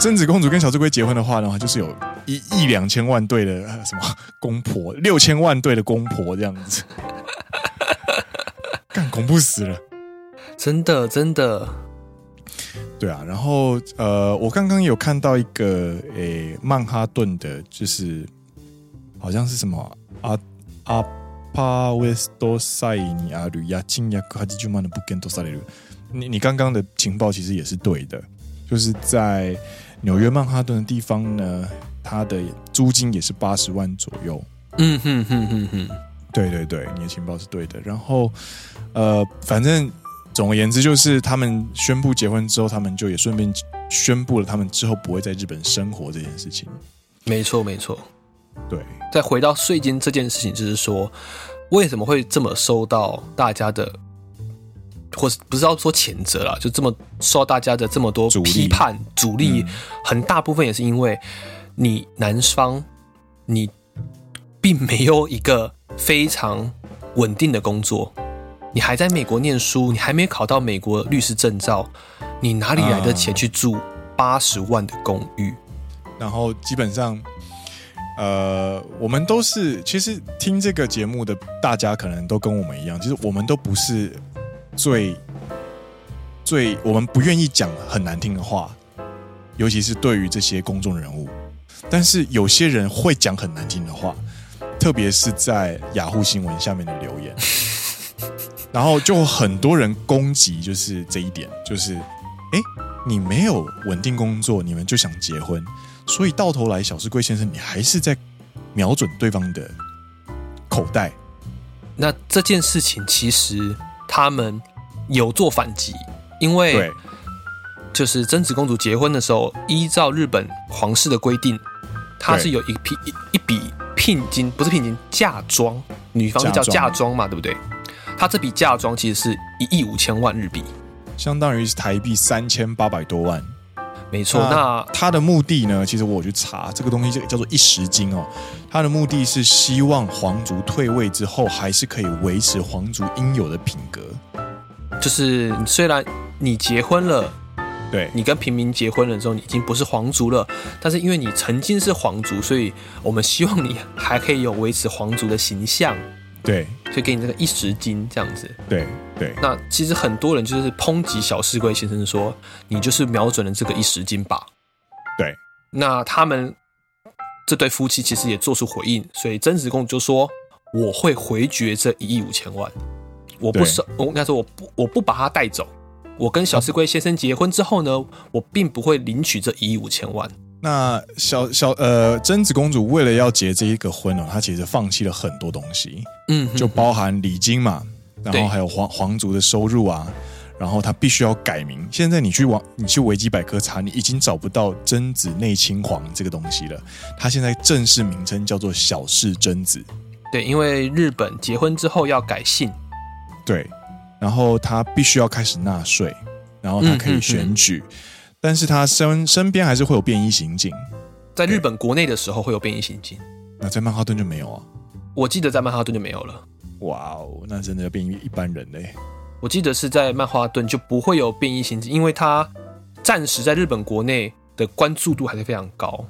A: 贞子公主跟小智龟结婚的话的话，就是有一亿两千万对的什么公婆，六千万对的公婆这样子，干恐怖死了，
B: 真的真的。
A: 对啊，然后呃，我刚刚有看到一个诶、欸，曼哈顿的，就是。好像是什么阿阿帕维斯多塞尼阿吕亚金亚克哈吉朱曼的布根多塞雷鲁，你你刚刚的情报其实也是对的，就是在纽约曼哈顿的地方呢，它的租金也是八十万左右。
B: 嗯哼哼哼哼，
A: 对对对，你的情报是对的。然后呃，反正总而言之，就是他们宣布结婚之后，他们就也顺便宣布了他们之后不会在日本生活这件事情。
B: 没错，没错。
A: 对，
B: 再回到税金这件事情，就是说，为什么会这么受到大家的，或是不是要说谴责啦，就这么受到大家的这么多批判阻力，很大部分也是因为你男方你并没有一个非常稳定的工作，你还在美国念书，你还没考到美国律师证照，你哪里来的钱去住八十万的公寓？
A: 然后基本上。呃，我们都是其实听这个节目的大家可能都跟我们一样，其实我们都不是最最我们不愿意讲很难听的话，尤其是对于这些公众人物。但是有些人会讲很难听的话，特别是在雅虎新闻下面的留言，然后就很多人攻击，就是这一点，就是哎，你没有稳定工作，你们就想结婚。所以到头来，小石贵先生，你还是在瞄准对方的口袋。
B: 那这件事情其实他们有做反击，因为就是贞子公主结婚的时候，依照日本皇室的规定，她是有一批一一笔聘金，不是聘金，嫁妆，女方是叫嫁妆嘛，对不对？她这笔嫁妆其实是一亿五千万日币，
A: 相当于是台币三千八百多万。
B: 没错，那
A: 他的目的呢？其实我去查这个东西，就叫做一时金哦。他的目的是希望皇族退位之后，还是可以维持皇族应有的品格。
B: 就是虽然你结婚了，
A: 对，你
B: 跟平民结婚了之后，你已经不是皇族了，但是因为你曾经是皇族，所以我们希望你还可以有维持皇族的形象。
A: 对，
B: 所以给你这个一时金这样子。
A: 对对。
B: 那其实很多人就是抨击小室圭先生说，你就是瞄准了这个一时金吧。对那他们这对夫妻其实也做出回应，所以贞子公主就说：“我会回绝这一亿五千万，我不收，我应该说我不我不把他带走。我跟小室圭先生结婚之后呢，我并不会领取这一亿五千万。”
A: 那小小呃，贞子公主为了要结这一个婚哦，她其实放弃了很多东西，嗯，就包含礼金嘛，然后还有皇皇族的收入啊，然后她必须要改名。现在你去网，你去维基百科查，你已经找不到贞子内亲王这个东西了。她现在正式名称叫做小氏贞子。
B: 对，因为日本结婚之后要改姓，
A: 对，然后他必须要开始纳税，然后他可以选举。但是他身身边还是会有便衣刑警，
B: 在日本国内的时候会有便衣刑警，
A: 那在曼哈顿就没有啊？
B: 我记得在曼哈顿就没有了。
A: 哇哦，那真的要便衣一般人嘞？
B: 我记得是在曼哈顿就不会有便衣刑警，因为他暂时在日本国内的关注度还是非常高。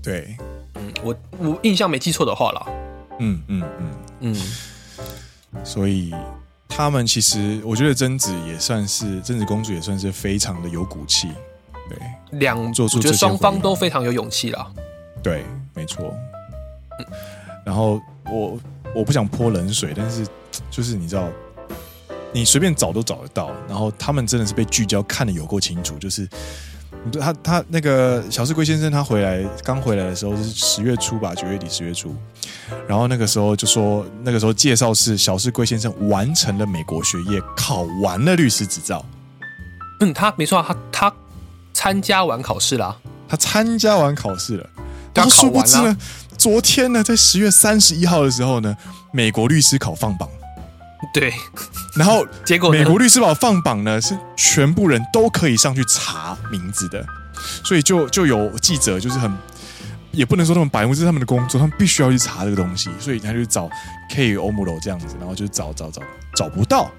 A: 对，
B: 嗯，我我印象没记错的话啦。
A: 嗯嗯嗯嗯，所以。他们其实，我觉得贞子也算是贞子公主，也算是非常的有骨气。对，
B: 两做出，我觉得双方都非常有勇气啦。
A: 对，没错。嗯，然后我我不想泼冷水，但是就是你知道，你随便找都找得到。然后他们真的是被聚焦看得有够清楚，就是。他他那个小室圭先生，他回来刚回来的时候是十月初吧，九月底十月初，然后那个时候就说，那个时候介绍是小室圭先生完成了美国学业，考完了律师执照。
B: 嗯，他没错，他他参加完考试了，
A: 他参加完考试了，然后殊不知呢，昨天呢，在十月三十一号的时候呢，美国律师考放榜。
B: 对，
A: 然后 结果美国律师宝放榜呢，是全部人都可以上去查名字的，所以就就有记者就是很，也不能说他们白目，这是他们的工作，他们必须要去查这个东西，所以他就找 K 欧姆罗这样子，然后就找找找找不到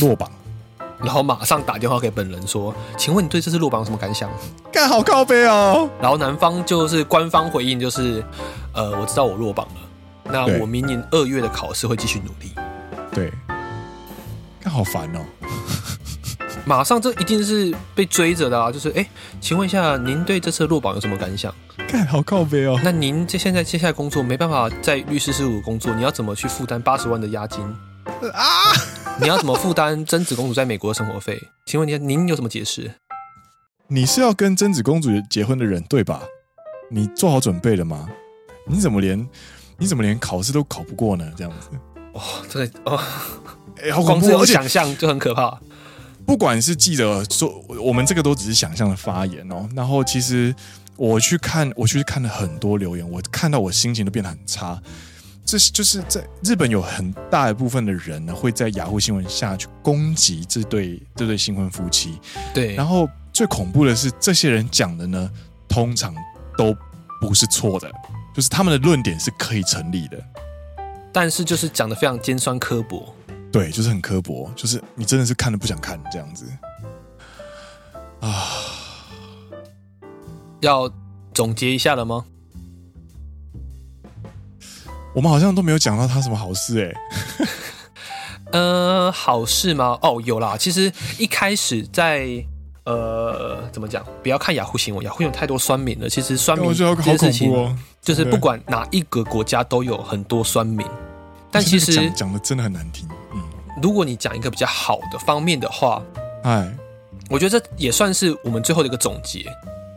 A: 落榜，
B: 然后马上打电话给本人说，请问你对这次落榜有什么感想？
A: 干好靠北哦，
B: 然后男方就是官方回应就是，呃，我知道我落榜了。那我明年二月的考试会继续努力。
A: 对，看好烦哦！
B: 马上这一定是被追着的啊！就是哎，请问一下，您对这次落榜有什么感想？
A: 看好告别哦！
B: 那您这现在接下来工作没办法在律师事务工作，你要怎么去负担八十万的押金？啊！你要怎么负担贞子公主在美国的生活费？请问您您有什么解释？
A: 你是要跟贞子公主结婚的人对吧？你做好准备了吗？你怎么连？你怎么连考试都考不过呢？这样子，
B: 哦，这个哦，
A: 哎，好恐怖！
B: 有想象就很可怕。
A: 不管是记者说，我们这个都只是想象的发言哦。然后，其实我去看，我去看了很多留言，我看到我心情都变得很差。这是就是在日本有很大一部分的人呢，会在雅虎新闻下去攻击这对这对新婚夫妻。
B: 对，
A: 然后最恐怖的是，这些人讲的呢，通常都不是错的。就是他们的论点是可以成立的，
B: 但是就是讲的非常尖酸刻薄，
A: 对，就是很刻薄，就是你真的是看了不想看这样子啊。
B: 要总结一下了吗？
A: 我们好像都没有讲到他什么好事哎、欸。
B: 呃，好事吗？哦，有啦。其实一开始在。呃，怎么讲？不要看雅虎新闻，雅虎有太多酸民了。其实酸民这件事情，哦、就是不管哪一个国家都有很多酸民。但其实
A: 讲讲的真的很难听。嗯，
B: 如果你讲一个比较好的方面的话，
A: 哎，
B: 我觉得这也算是我们最后的一个总结。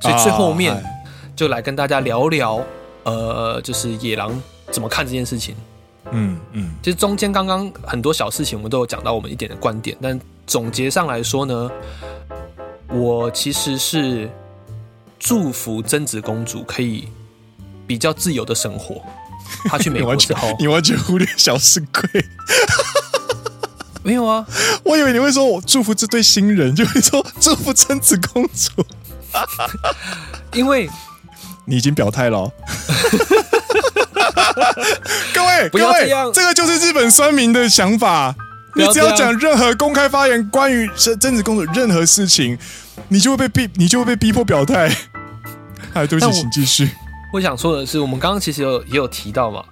B: 所以最后面就来跟大家聊聊，呃，就是野狼怎么看这件事情。
A: 嗯嗯，
B: 其实中间刚刚很多小事情，我们都有讲到我们一点的观点，但总结上来说呢。我其实是祝福贞子公主可以比较自由的生活。他去美国之后，
A: 你完全忽略小室圭。
B: 没有啊，
A: 我以为你会说我祝福这对新人，就会说祝福贞子公主。
B: 因为
A: 你已经表态了哦。各位，
B: 各位这样，
A: 这个就是日本酸民的想法。你只要讲任何公开发言关于贞子公主任何事情，你就会被逼，你就会被逼迫表态。哎，对不起，请继续。
B: 我想说的是，我们刚刚其实有也有提到嘛。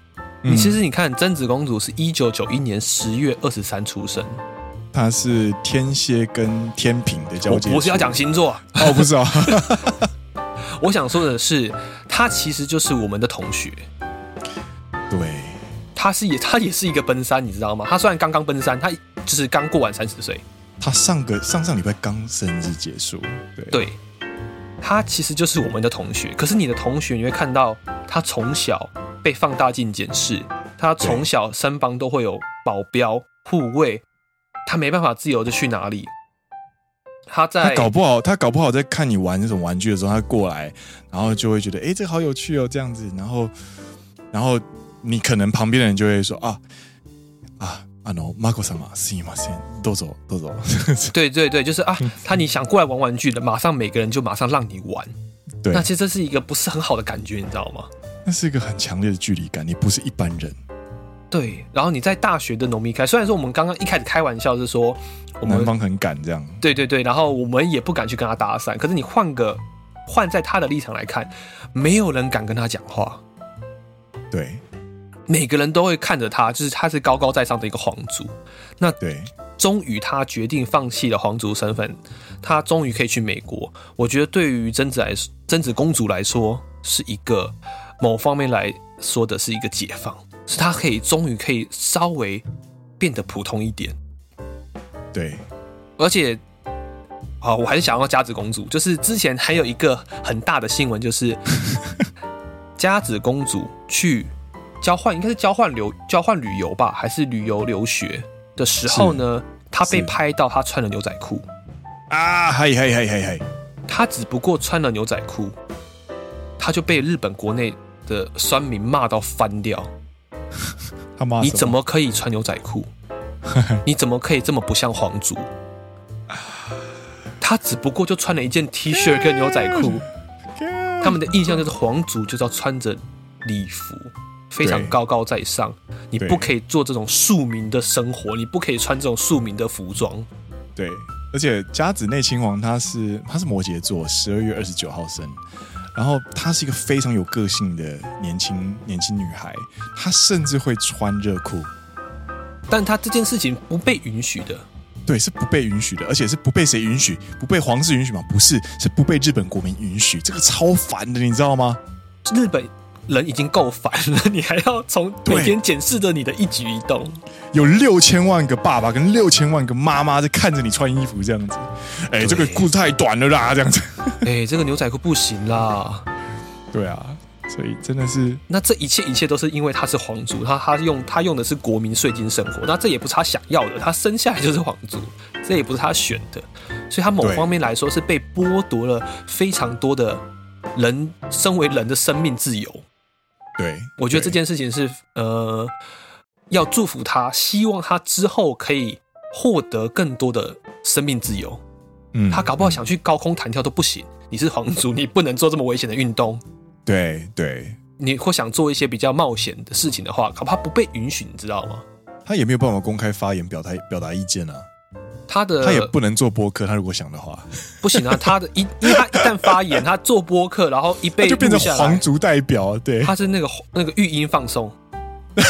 B: 你、嗯、其实你看，贞子公主是一九九一年十月二十三出生，
A: 她是天蝎跟天平的交界。
B: 我不是要讲星座，
A: 哦，不是啊。
B: 我想说的是，她其实就是我们的同学。
A: 对，
B: 她是也她也是一个奔三，你知道吗？她虽然刚刚奔三，她就是刚过完三十岁。
A: 她上个上上礼拜刚生日结束。对，
B: 对，他其实就是我们的同学。可是你的同学，你会看到他从小被放大镜检视，他从小身旁都会有保镖护卫，他没办法自由的去哪里。他在
A: 他搞不好，他搞不好在看你玩那种玩具的时候，他过来，然后就会觉得，哎、这好有趣哦，这样子，然后，然后你可能旁边的人就会说，啊啊，あのマコ様すいません，どうぞどうぞ。
B: 对对对，就是啊，他你想过来玩玩具的，马上每个人就马上让你玩。
A: 对，
B: 那其实这是一个不是很好的感觉，你知道吗？
A: 那是一个很强烈的距离感，你不是一般人。
B: 对，然后你在大学的农民开，虽然说我们刚刚一开始开玩笑是说我们
A: 男方很敢这样，
B: 对对对，然后我们也不敢去跟他搭讪。可是你换个换在他的立场来看，没有人敢跟他讲话。
A: 对，
B: 每个人都会看着他，就是他是高高在上的一个皇族。那
A: 对，
B: 终于他决定放弃了皇族身份，他终于可以去美国。我觉得对于贞子来说，贞子公主来说，是一个某方面来说的是一个解放。是他可以终于可以稍微变得普通一点，
A: 对，
B: 而且，啊，我还是想要佳子公主。就是之前还有一个很大的新闻，就是 佳子公主去交换，应该是交换留交换旅游吧，还是旅游留学的时候呢？他被拍到他穿了牛仔裤
A: 啊，嘿嘿嘿嘿嘿，
B: 他只不过穿了牛仔裤，他就被日本国内的酸民骂到翻掉。
A: 他妈！
B: 你怎么可以穿牛仔裤？你怎么可以这么不像皇族？他只不过就穿了一件 T 恤跟牛仔裤。他们的印象就是皇族就是要穿着礼服，非常高高在上。你不可以做这种庶民的生活，你不可以穿这种庶民的服装。
A: 对，而且甲子内亲王他是他是摩羯座，十二月二十九号生。然后她是一个非常有个性的年轻年轻女孩，她甚至会穿热裤，
B: 但她这件事情不被允许的，
A: 对，是不被允许的，而且是不被谁允许？不被皇室允许吗？不是，是不被日本国民允许，这个超烦的，你知道吗？
B: 日本。人已经够烦了，你还要从每天检视着你的一举一动。
A: 有六千万个爸爸跟六千万个妈妈在看着你穿衣服，这样子。哎、欸，这个裤子太短了啦，这样子。
B: 哎、欸，这个牛仔裤不行啦。
A: 对啊，所以真的是。
B: 那这一切一切都是因为他是皇族，他他用他用的是国民税金生活，那这也不是他想要的，他生下来就是皇族，这也不是他选的，所以他某方面来说是被剥夺了非常多的人身为人的生命自由。
A: 对，
B: 我觉得这件事情是呃，要祝福他，希望他之后可以获得更多的生命自由。嗯，他搞不好想去高空弹跳都不行。你是皇族，你不能做这么危险的运动。
A: 对对，
B: 你或想做一些比较冒险的事情的话，恐怕不被允许，你知道吗？
A: 他也没有办法公开发言表态表达意见啊。
B: 他的
A: 他也不能做播客，他如果想的话，
B: 不行啊。他的一，因为他一旦发言，他做播客，然后一被
A: 就变成皇族代表，对，
B: 他是那个那个语音放松。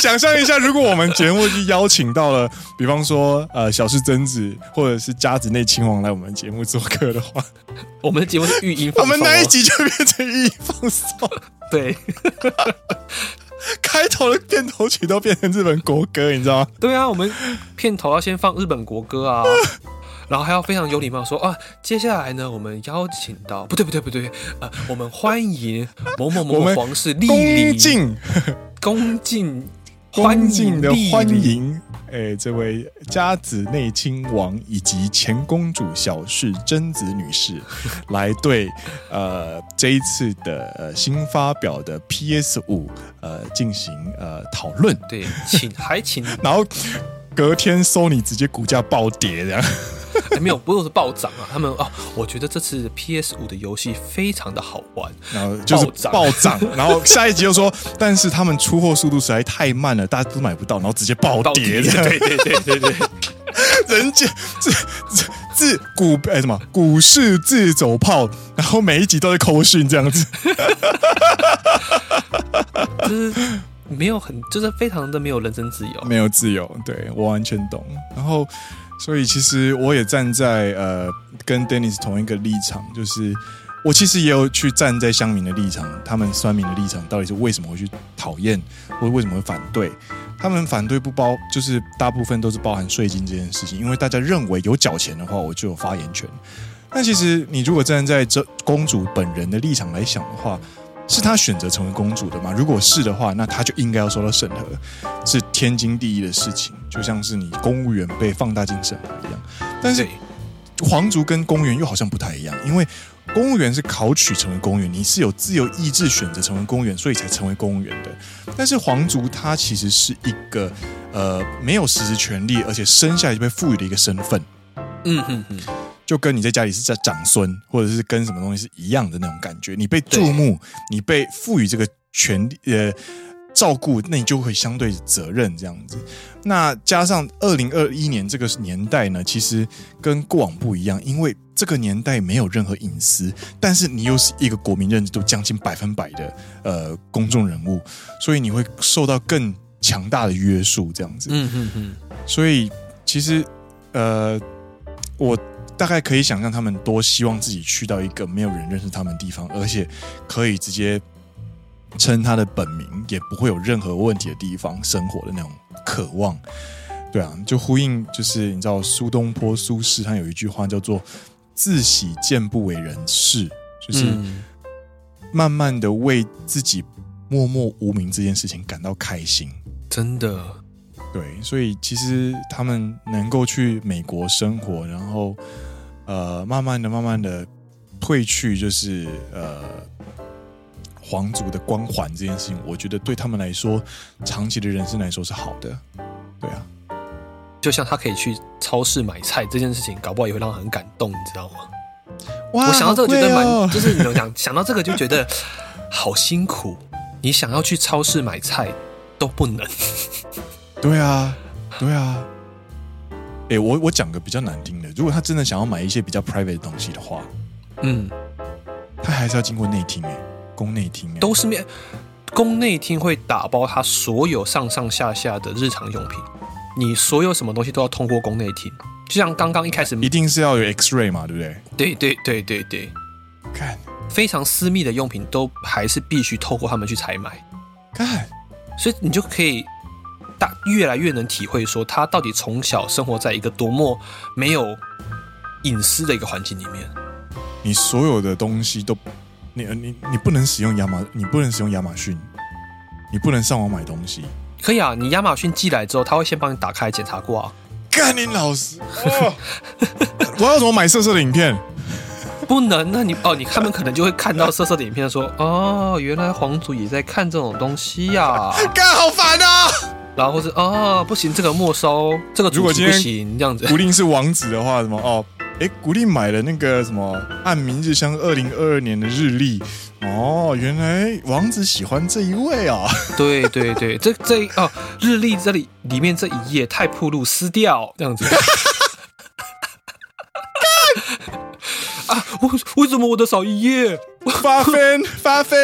A: 想象一下，如果我们节目就邀请到了，比方说呃小室贞子或者是家子内亲王来我们节目做客的话，
B: 我们的节目是语音放送，
A: 我们那一集就变成语音放松，
B: 对。
A: 开头的片头曲都变成日本国歌，你知道吗？
B: 对啊，我们片头要先放日本国歌啊，然后还要非常有礼貌说啊，接下来呢，我们邀请到不对不对不对，呃，我们欢迎某某某 皇室莅临，恭敬 恭敬
A: 恭敬的欢迎。哎、欸，这位家子内亲王以及前公主小氏贞子女士，来对呃这一次的呃新发表的 PS 五呃进行呃讨论。
B: 对，请还请，
A: 然后隔天 Sony 直接股价暴跌这样。
B: 还、欸、没有，不是暴涨啊！他们哦，我觉得这次 PS 五的游戏非常的好玩，
A: 然后就是暴涨，然后下一集又说，但是他们出货速度实在太慢了，大家都买不到，然后直接暴跌，
B: 对对对对对，
A: 人家自自自股哎、欸、什么股市自走炮，然后每一集都在扣讯这样子，
B: 就是没有很，就是非常的没有人身自由，
A: 没有自由，对我完全懂，然后。所以其实我也站在呃跟 Dennis 同一个立场，就是我其实也有去站在乡民的立场，他们酸民的立场，到底是为什么会去讨厌，或为什么会反对？他们反对不包，就是大部分都是包含税金这件事情，因为大家认为有缴钱的话，我就有发言权。但其实你如果站在这公主本人的立场来想的话，是她选择成为公主的吗？如果是的话，那她就应该要受到审核，是天经地义的事情，就像是你公务员被放大镜审核一样。但是皇族跟公务员又好像不太一样，因为。公务员是考取成为公务员，你是有自由意志选择成为公务员，所以才成为公务员的。但是皇族他其实是一个呃没有实质权利，而且生下来就被赋予的一个身份。嗯哼哼，就跟你在家里是在长孙，或者是跟什么东西是一样的那种感觉。你被注目，你被赋予这个权利，呃。照顾，那你就会相对责任这样子。那加上二零二一年这个年代呢，其实跟过往不一样，因为这个年代没有任何隐私，但是你又是一个国民认知度将近百分百的呃公众人物，所以你会受到更强大的约束这样子。嗯嗯嗯。所以其实呃，我大概可以想象他们多希望自己去到一个没有人认识他们的地方，而且可以直接。称他的本名也不会有任何问题的地方生活的那种渴望，对啊，就呼应就是你知道苏东坡苏轼他有一句话叫做“自喜见不为人事”，就是慢慢的为自己默默无名这件事情感到开心。
B: 真的，
A: 对，所以其实他们能够去美国生活，然后呃，慢慢的、慢慢的褪去，就是呃。皇族的光环这件事情，我觉得对他们来说，长期的人生来说是好的。对啊，
B: 就像他可以去超市买菜这件事情，搞不好也会让他很感动，你知道吗？
A: 哇，
B: 我想到这个觉得蛮，哦、就是你怎么讲，想到这个就觉得好辛苦。你想要去超市买菜都不能。
A: 对啊，对啊。哎、欸，我我讲个比较难听的，如果他真的想要买一些比较 private 的东西的话，嗯，他还是要经过内厅哎。宫内厅
B: 都是面，宫内厅会打包他所有上上下下的日常用品，你所有什么东西都要通过宫内厅。就像刚刚一开始，
A: 一定是要有 X-ray 嘛，对不对？
B: 对对对对对，
A: 看
B: 非常私密的用品都还是必须透过他们去采买。
A: 看，
B: 所以你就可以大越来越能体会说，他到底从小生活在一个多么没有隐私的一个环境里面。
A: 你所有的东西都。你你你不能使用亚马，你不能使用亚马逊，你不能上网买东西。
B: 可以啊，你亚马逊寄来之后，他会先帮你打开检查过啊。
A: 干你老师！哦、我要怎么买色色的影片？
B: 不能，那你哦，你他们可能就会看到色色的影片，说哦，原来皇族也在看这种东西呀、啊。
A: 干好烦啊！
B: 然后是哦，不行，这个没收，这个主题不行，这样子。
A: 古令是王子的话，什么哦？哎，古力买了那个什么《按明日香》二零二二年的日历哦，原来王子喜欢这一位啊！
B: 对对对，这这哦，日历这里里面这一页太铺路，撕掉这样子。啊，为为什么我的少一页？
A: 发分发疯！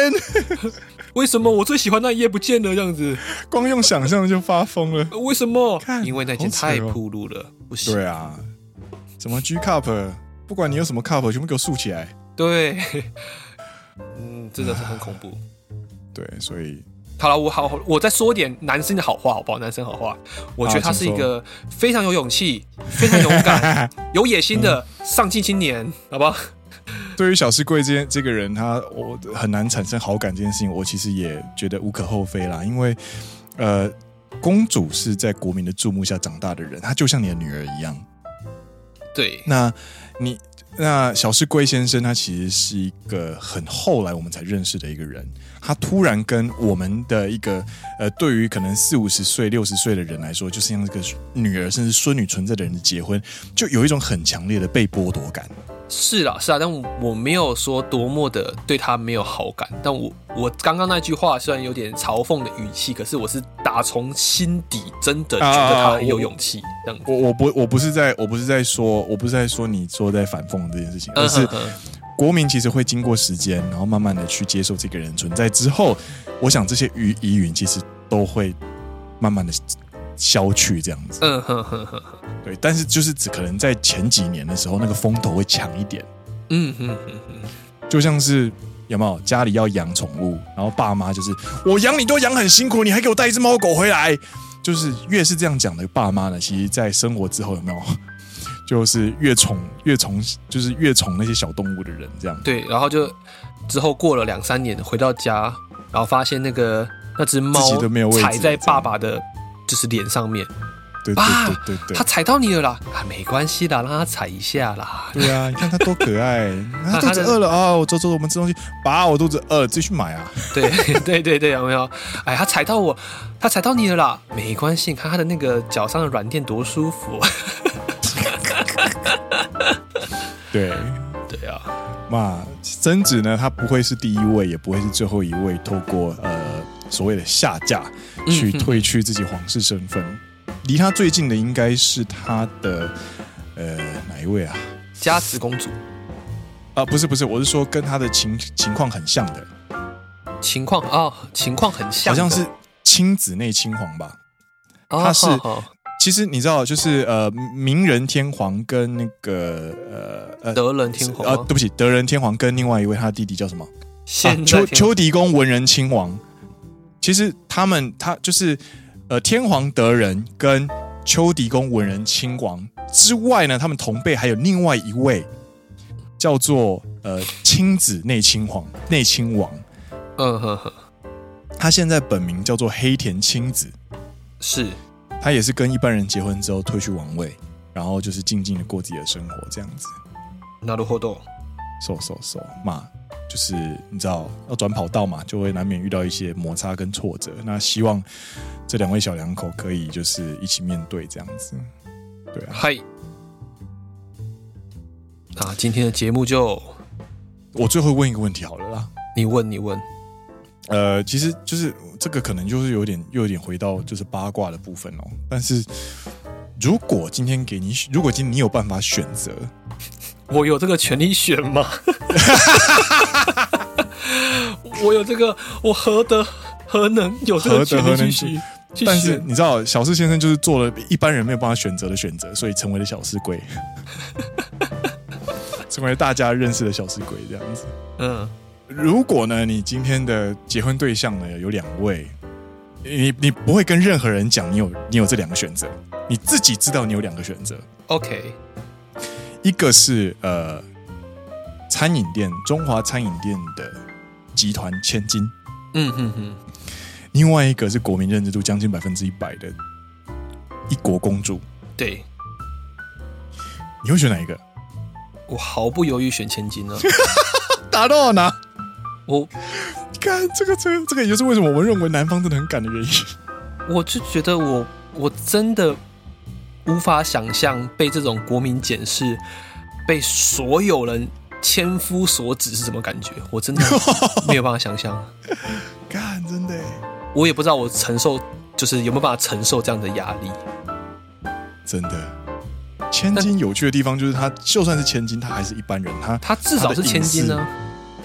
B: 为什么我最喜欢那一页不见了？这样子，
A: 光用想象就发疯了。
B: 为什么？因为那件太暴露了，不行。
A: 对啊。怎么 G cup，不管你有什么 cup，全部给我竖起来。
B: 对，嗯，真的是很恐怖。
A: 对，所以
B: 好了，我好，我再说点男生的好话，好不好？男生好话，我觉得他是一个非常有勇气、非常勇敢、有野心的上进青年，好不好？
A: 对于小石贵这件这个人，他我很难产生好感这件事情，我其实也觉得无可厚非啦。因为呃，公主是在国民的注目下长大的人，她就像你的女儿一样。
B: 对，
A: 那你那小石贵先生，他其实是一个很后来我们才认识的一个人。他突然跟我们的一个呃，对于可能四五十岁、六十岁的人来说，就是像这个女儿甚至孙女存在的人的结婚，就有一种很强烈的被剥夺感。
B: 是啦，是啊，但我没有说多么的对他没有好感。但我我刚刚那句话虽然有点嘲讽的语气，可是我是打从心底真的觉得他很有勇气。这样，
A: 我我不我不是在我不是在说我不是在说你说在反讽这件事情，而是国民其实会经过时间，然后慢慢的去接受这个人存在之后，我想这些疑疑云其实都会慢慢的消去这样子。
B: 嗯哼哼哼哼，
A: 对，但是就是只可能在前几年的时候，那个风头会强一点。
B: 嗯哼哼哼，
A: 就像是有没有家里要养宠物，然后爸妈就是我养你都养很辛苦，你还给我带一只猫狗回来，就是越是这样讲的爸妈呢，其实在生活之后有没有，就是越宠越宠，就是越宠那些小动物的人这样。
B: 对，然后就之后过了两三年回到家，然后发现那个那只猫踩在爸爸的，就是脸上面。
A: 对对对对对，
B: 他踩到你了啦！啊，没关系的，让他踩一下啦。
A: 对啊，你看他多可爱！他肚子饿了啊，我走走，我们吃东西。爸，我肚子饿了，自己去买啊。
B: 对对对对，有没有？哎，他踩到我，他踩到你了啦！没关系，你看他的那个脚上的软垫多舒服。
A: 对。
B: 对啊，
A: 那，贞子呢，他不会是第一位，也不会是最后一位，透过呃所谓的下嫁去褪去自己皇室身份。离他最近的应该是他的呃哪一位啊？
B: 嘉慈公主。
A: 啊，不是不是，我是说跟他的情情况很像的。
B: 情况啊、哦，情况很像，
A: 好像是亲子内亲皇吧？哦、他是、哦、其实你知道，就是呃明仁天皇跟那个呃
B: 德仁天皇
A: 啊，对不起，德仁天皇跟另外一位他的弟弟叫什么？
B: 现
A: 秋秋迪公文仁亲王。其实他们他就是。呃，天皇德仁跟秋迪公文仁亲王之外呢，他们同辈还有另外一位叫做呃亲子内亲皇内亲王。
B: 嗯呵呵，
A: 他现在本名叫做黑田亲子，
B: 是
A: 他也是跟一般人结婚之后退去王位，然后就是静静的过自己的生活这样子。
B: なるほど，
A: so so so 嘛，就是你知道要转跑道嘛，就会难免遇到一些摩擦跟挫折。那希望。这两位小两口可以就是一起面对这样子，对啊。
B: 嗨，那今天的节目就
A: 我最后问一个问题好了啦。
B: 你问，你问。
A: 呃，其实就是这个可能就是有点又有点回到就是八卦的部分哦。但是如果今天给你，如果今天你有办法选择，
B: 我有这个权利选吗？我有这个，我何德何能有这个权利去？
A: 但是你知道，小四先生就是做了一般人没有办法选择的选择，所以成为了小四贵，成为大家认识的小四鬼这样子。
B: 嗯，
A: 如果呢，你今天的结婚对象呢有两位，你你不会跟任何人讲你有你有这两个选择，你自己知道你有两个选择。
B: OK，
A: 一个是呃餐饮店中华餐饮店的集团千金。
B: 嗯嗯嗯。
A: 另外一个是国民认知度将近百分之一百的一国公主，
B: 对，
A: 你会选哪一个？
B: 我毫不犹豫选千金 了！
A: 打到我哪？
B: 我
A: 看这个，这个，这个也就是为什么我们认为男方真的很赶的原因。
B: 我就觉得我我真的无法想象被这种国民检视，被所有人千夫所指是什么感觉？我真的没有办法想象。
A: 看，真的。
B: 我也不知道我承受，就是有没有办法承受这样的压力。
A: 真的，千金有趣的地方就是他，就算是千金，他还是一般人。他
B: 他至少是千金呢，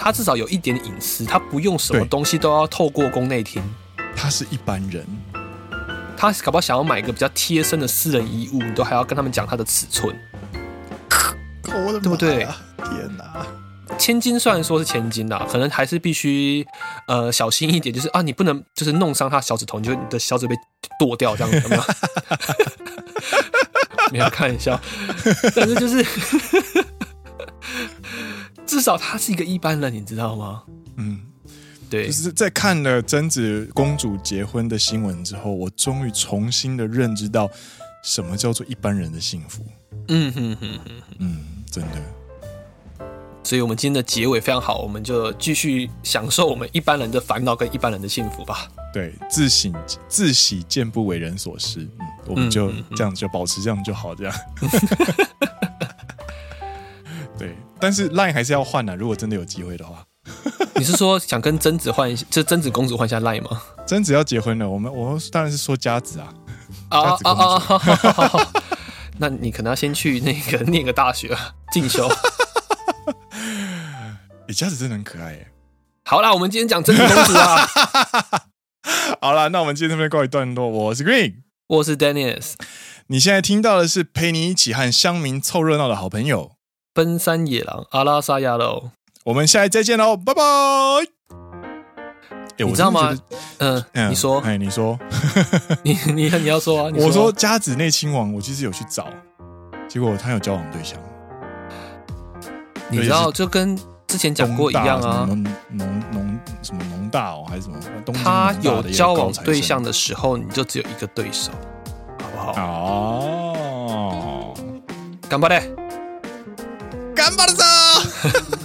B: 他至少有一点隐私，他不用什么东西都要透过宫内厅。
A: 他是一般人，
B: 他搞不好想要买一个比较贴身的私人衣物，你都还要跟他们讲他的尺寸。
A: 我的妈，
B: 对不对？
A: 天哪！
B: 千金虽然说是千金呐，可能还是必须呃小心一点，就是啊，你不能就是弄伤他小指头，你就你的小指被剁掉这样子，有没有？没有开玩笑，但是就是至少他是一个一般人，你知道吗？
A: 嗯，
B: 对，
A: 就是在看了贞子公主结婚的新闻之后，我终于重新的认知到什么叫做一般人的幸福。
B: 嗯哼哼哼，
A: 嗯，真的。
B: 所以，我们今天的结尾非常好，我们就继续享受我们一般人的烦恼跟一般人的幸福吧。
A: 对，自省自喜见不为人所失，嗯，我们就这样就保持这样就好，这样。对，但是 Line 还是要换的，如果真的有机会的话。
B: 你是说想跟贞子换，就贞子公主换下 Line 吗？
A: 贞子要结婚了，我们我们当然是说佳子啊。
B: 啊啊啊！那你可能要先去那个念个大学进修。
A: 你家子真的很可爱耶！
B: 好啦，我们今天讲贞子公主啊。
A: 好啦，那我们今天这边告一段落。我是 Green，
B: 我是 Dennis。
A: 你现在听到的是陪你一起和乡民凑热闹的好朋友——
B: 奔山野狼阿拉萨亚喽。
A: 我们下一再见喽，拜拜！
B: 你知道吗？嗯，你说，
A: 哎，你说，
B: 你你你要说啊？
A: 我说家子内亲王，我其实有去找，结果他有交往对象。
B: 你知道，就跟之前讲过一样啊，
A: 农农农什么农大哦，还是什么？
B: 他有交往对象的时候，你就只有一个对手，好不好？
A: 哦，
B: 干巴嘞，
A: 干巴的走。